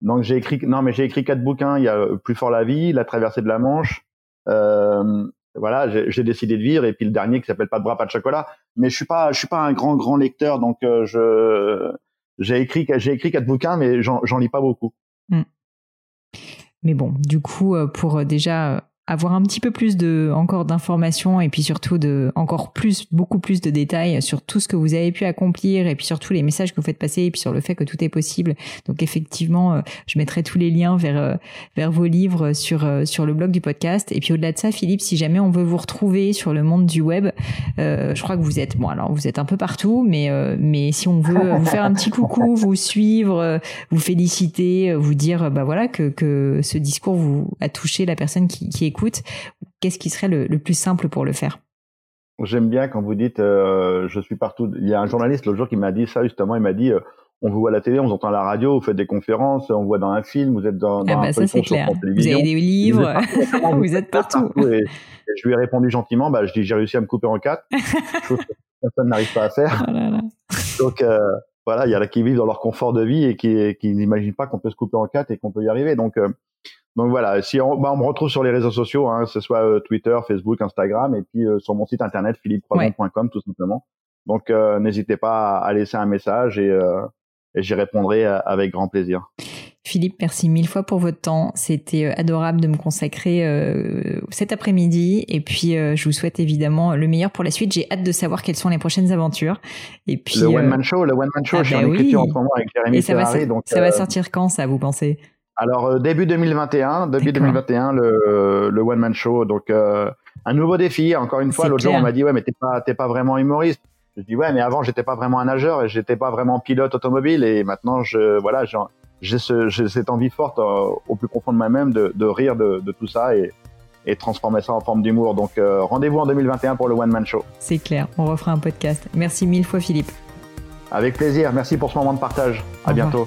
Donc j'ai écrit, non mais j'ai écrit quatre bouquins. Il y a Plus fort la vie, La traversée de la Manche, euh, voilà, j'ai décidé de vivre et puis le dernier qui s'appelle Pas de bras, pas de chocolat. Mais je suis pas, je suis pas un grand grand lecteur, donc euh, je j'ai écrit j'ai écrit quatre bouquins, mais j'en lis pas beaucoup. Hmm. Mais bon, du coup, euh, pour déjà avoir un petit peu plus de encore d'informations et puis surtout de encore plus beaucoup plus de détails sur tout ce que vous avez pu accomplir et puis surtout les messages que vous faites passer et puis sur le fait que tout est possible. Donc effectivement, euh, je mettrai tous les liens vers euh, vers vos livres sur euh, sur le blog du podcast et puis au-delà de ça, Philippe, si jamais on veut vous retrouver sur le monde du web, je crois que vous êtes bon alors vous êtes un peu partout, mais mais si on veut vous faire un petit coucou, vous suivre, vous féliciter, vous dire bah voilà que que ce discours vous a touché la personne qui qui écoute, qu'est-ce qui serait le, plus simple pour le faire? J'aime bien quand vous dites euh, je suis partout. Il y a un journaliste l'autre jour qui m'a dit ça justement. Il m'a dit euh, on vous voit à la télé, on vous entend à la radio, vous faites des conférences, on vous voit dans un film, vous êtes dans, dans ah bah un ça c'est clair. Vous avez des livres, vous êtes partout. Et, je lui ai répondu gentiment, bah, je dis j'ai réussi à me couper en quatre, chose que personne n'arrive pas à faire. Oh Donc euh, voilà, il y en a qui vivent dans leur confort de vie et qui, qui n'imaginent pas qu'on peut se couper en quatre et qu'on peut y arriver. Donc euh, donc voilà, si on, bah, on me retrouve sur les réseaux sociaux, hein, que ce soit euh, Twitter, Facebook, Instagram, et puis euh, sur mon site internet philippeprodon.com tout simplement. Donc n'hésitez pas à laisser un message et, et j'y répondrai avec grand plaisir. Philippe, merci mille fois pour votre temps. C'était adorable de me consacrer euh, cet après-midi. Et puis, euh, je vous souhaite évidemment le meilleur pour la suite. J'ai hâte de savoir quelles sont les prochaines aventures. Et puis, le One Man Show, le One Man Show, ah je suis en bah écriture en ce moment avec Jérémy ça, va, donc, ça va sortir quand, ça, vous pensez? Alors, début 2021, début 2021, le, le One Man Show. Donc, un nouveau défi. Encore une fois, l'autre jour, on m'a dit, ouais, mais t'es pas, t'es pas vraiment humoriste. Je dis ouais, mais avant j'étais pas vraiment un nageur et j'étais pas vraiment pilote automobile et maintenant je voilà j'ai ce, cette envie forte euh, au plus profond de moi-même de, de, rire de, de, tout ça et, et transformer ça en forme d'humour. Donc euh, rendez-vous en 2021 pour le One Man Show. C'est clair, on refera un podcast. Merci mille fois Philippe. Avec plaisir, merci pour ce moment de partage. À bientôt.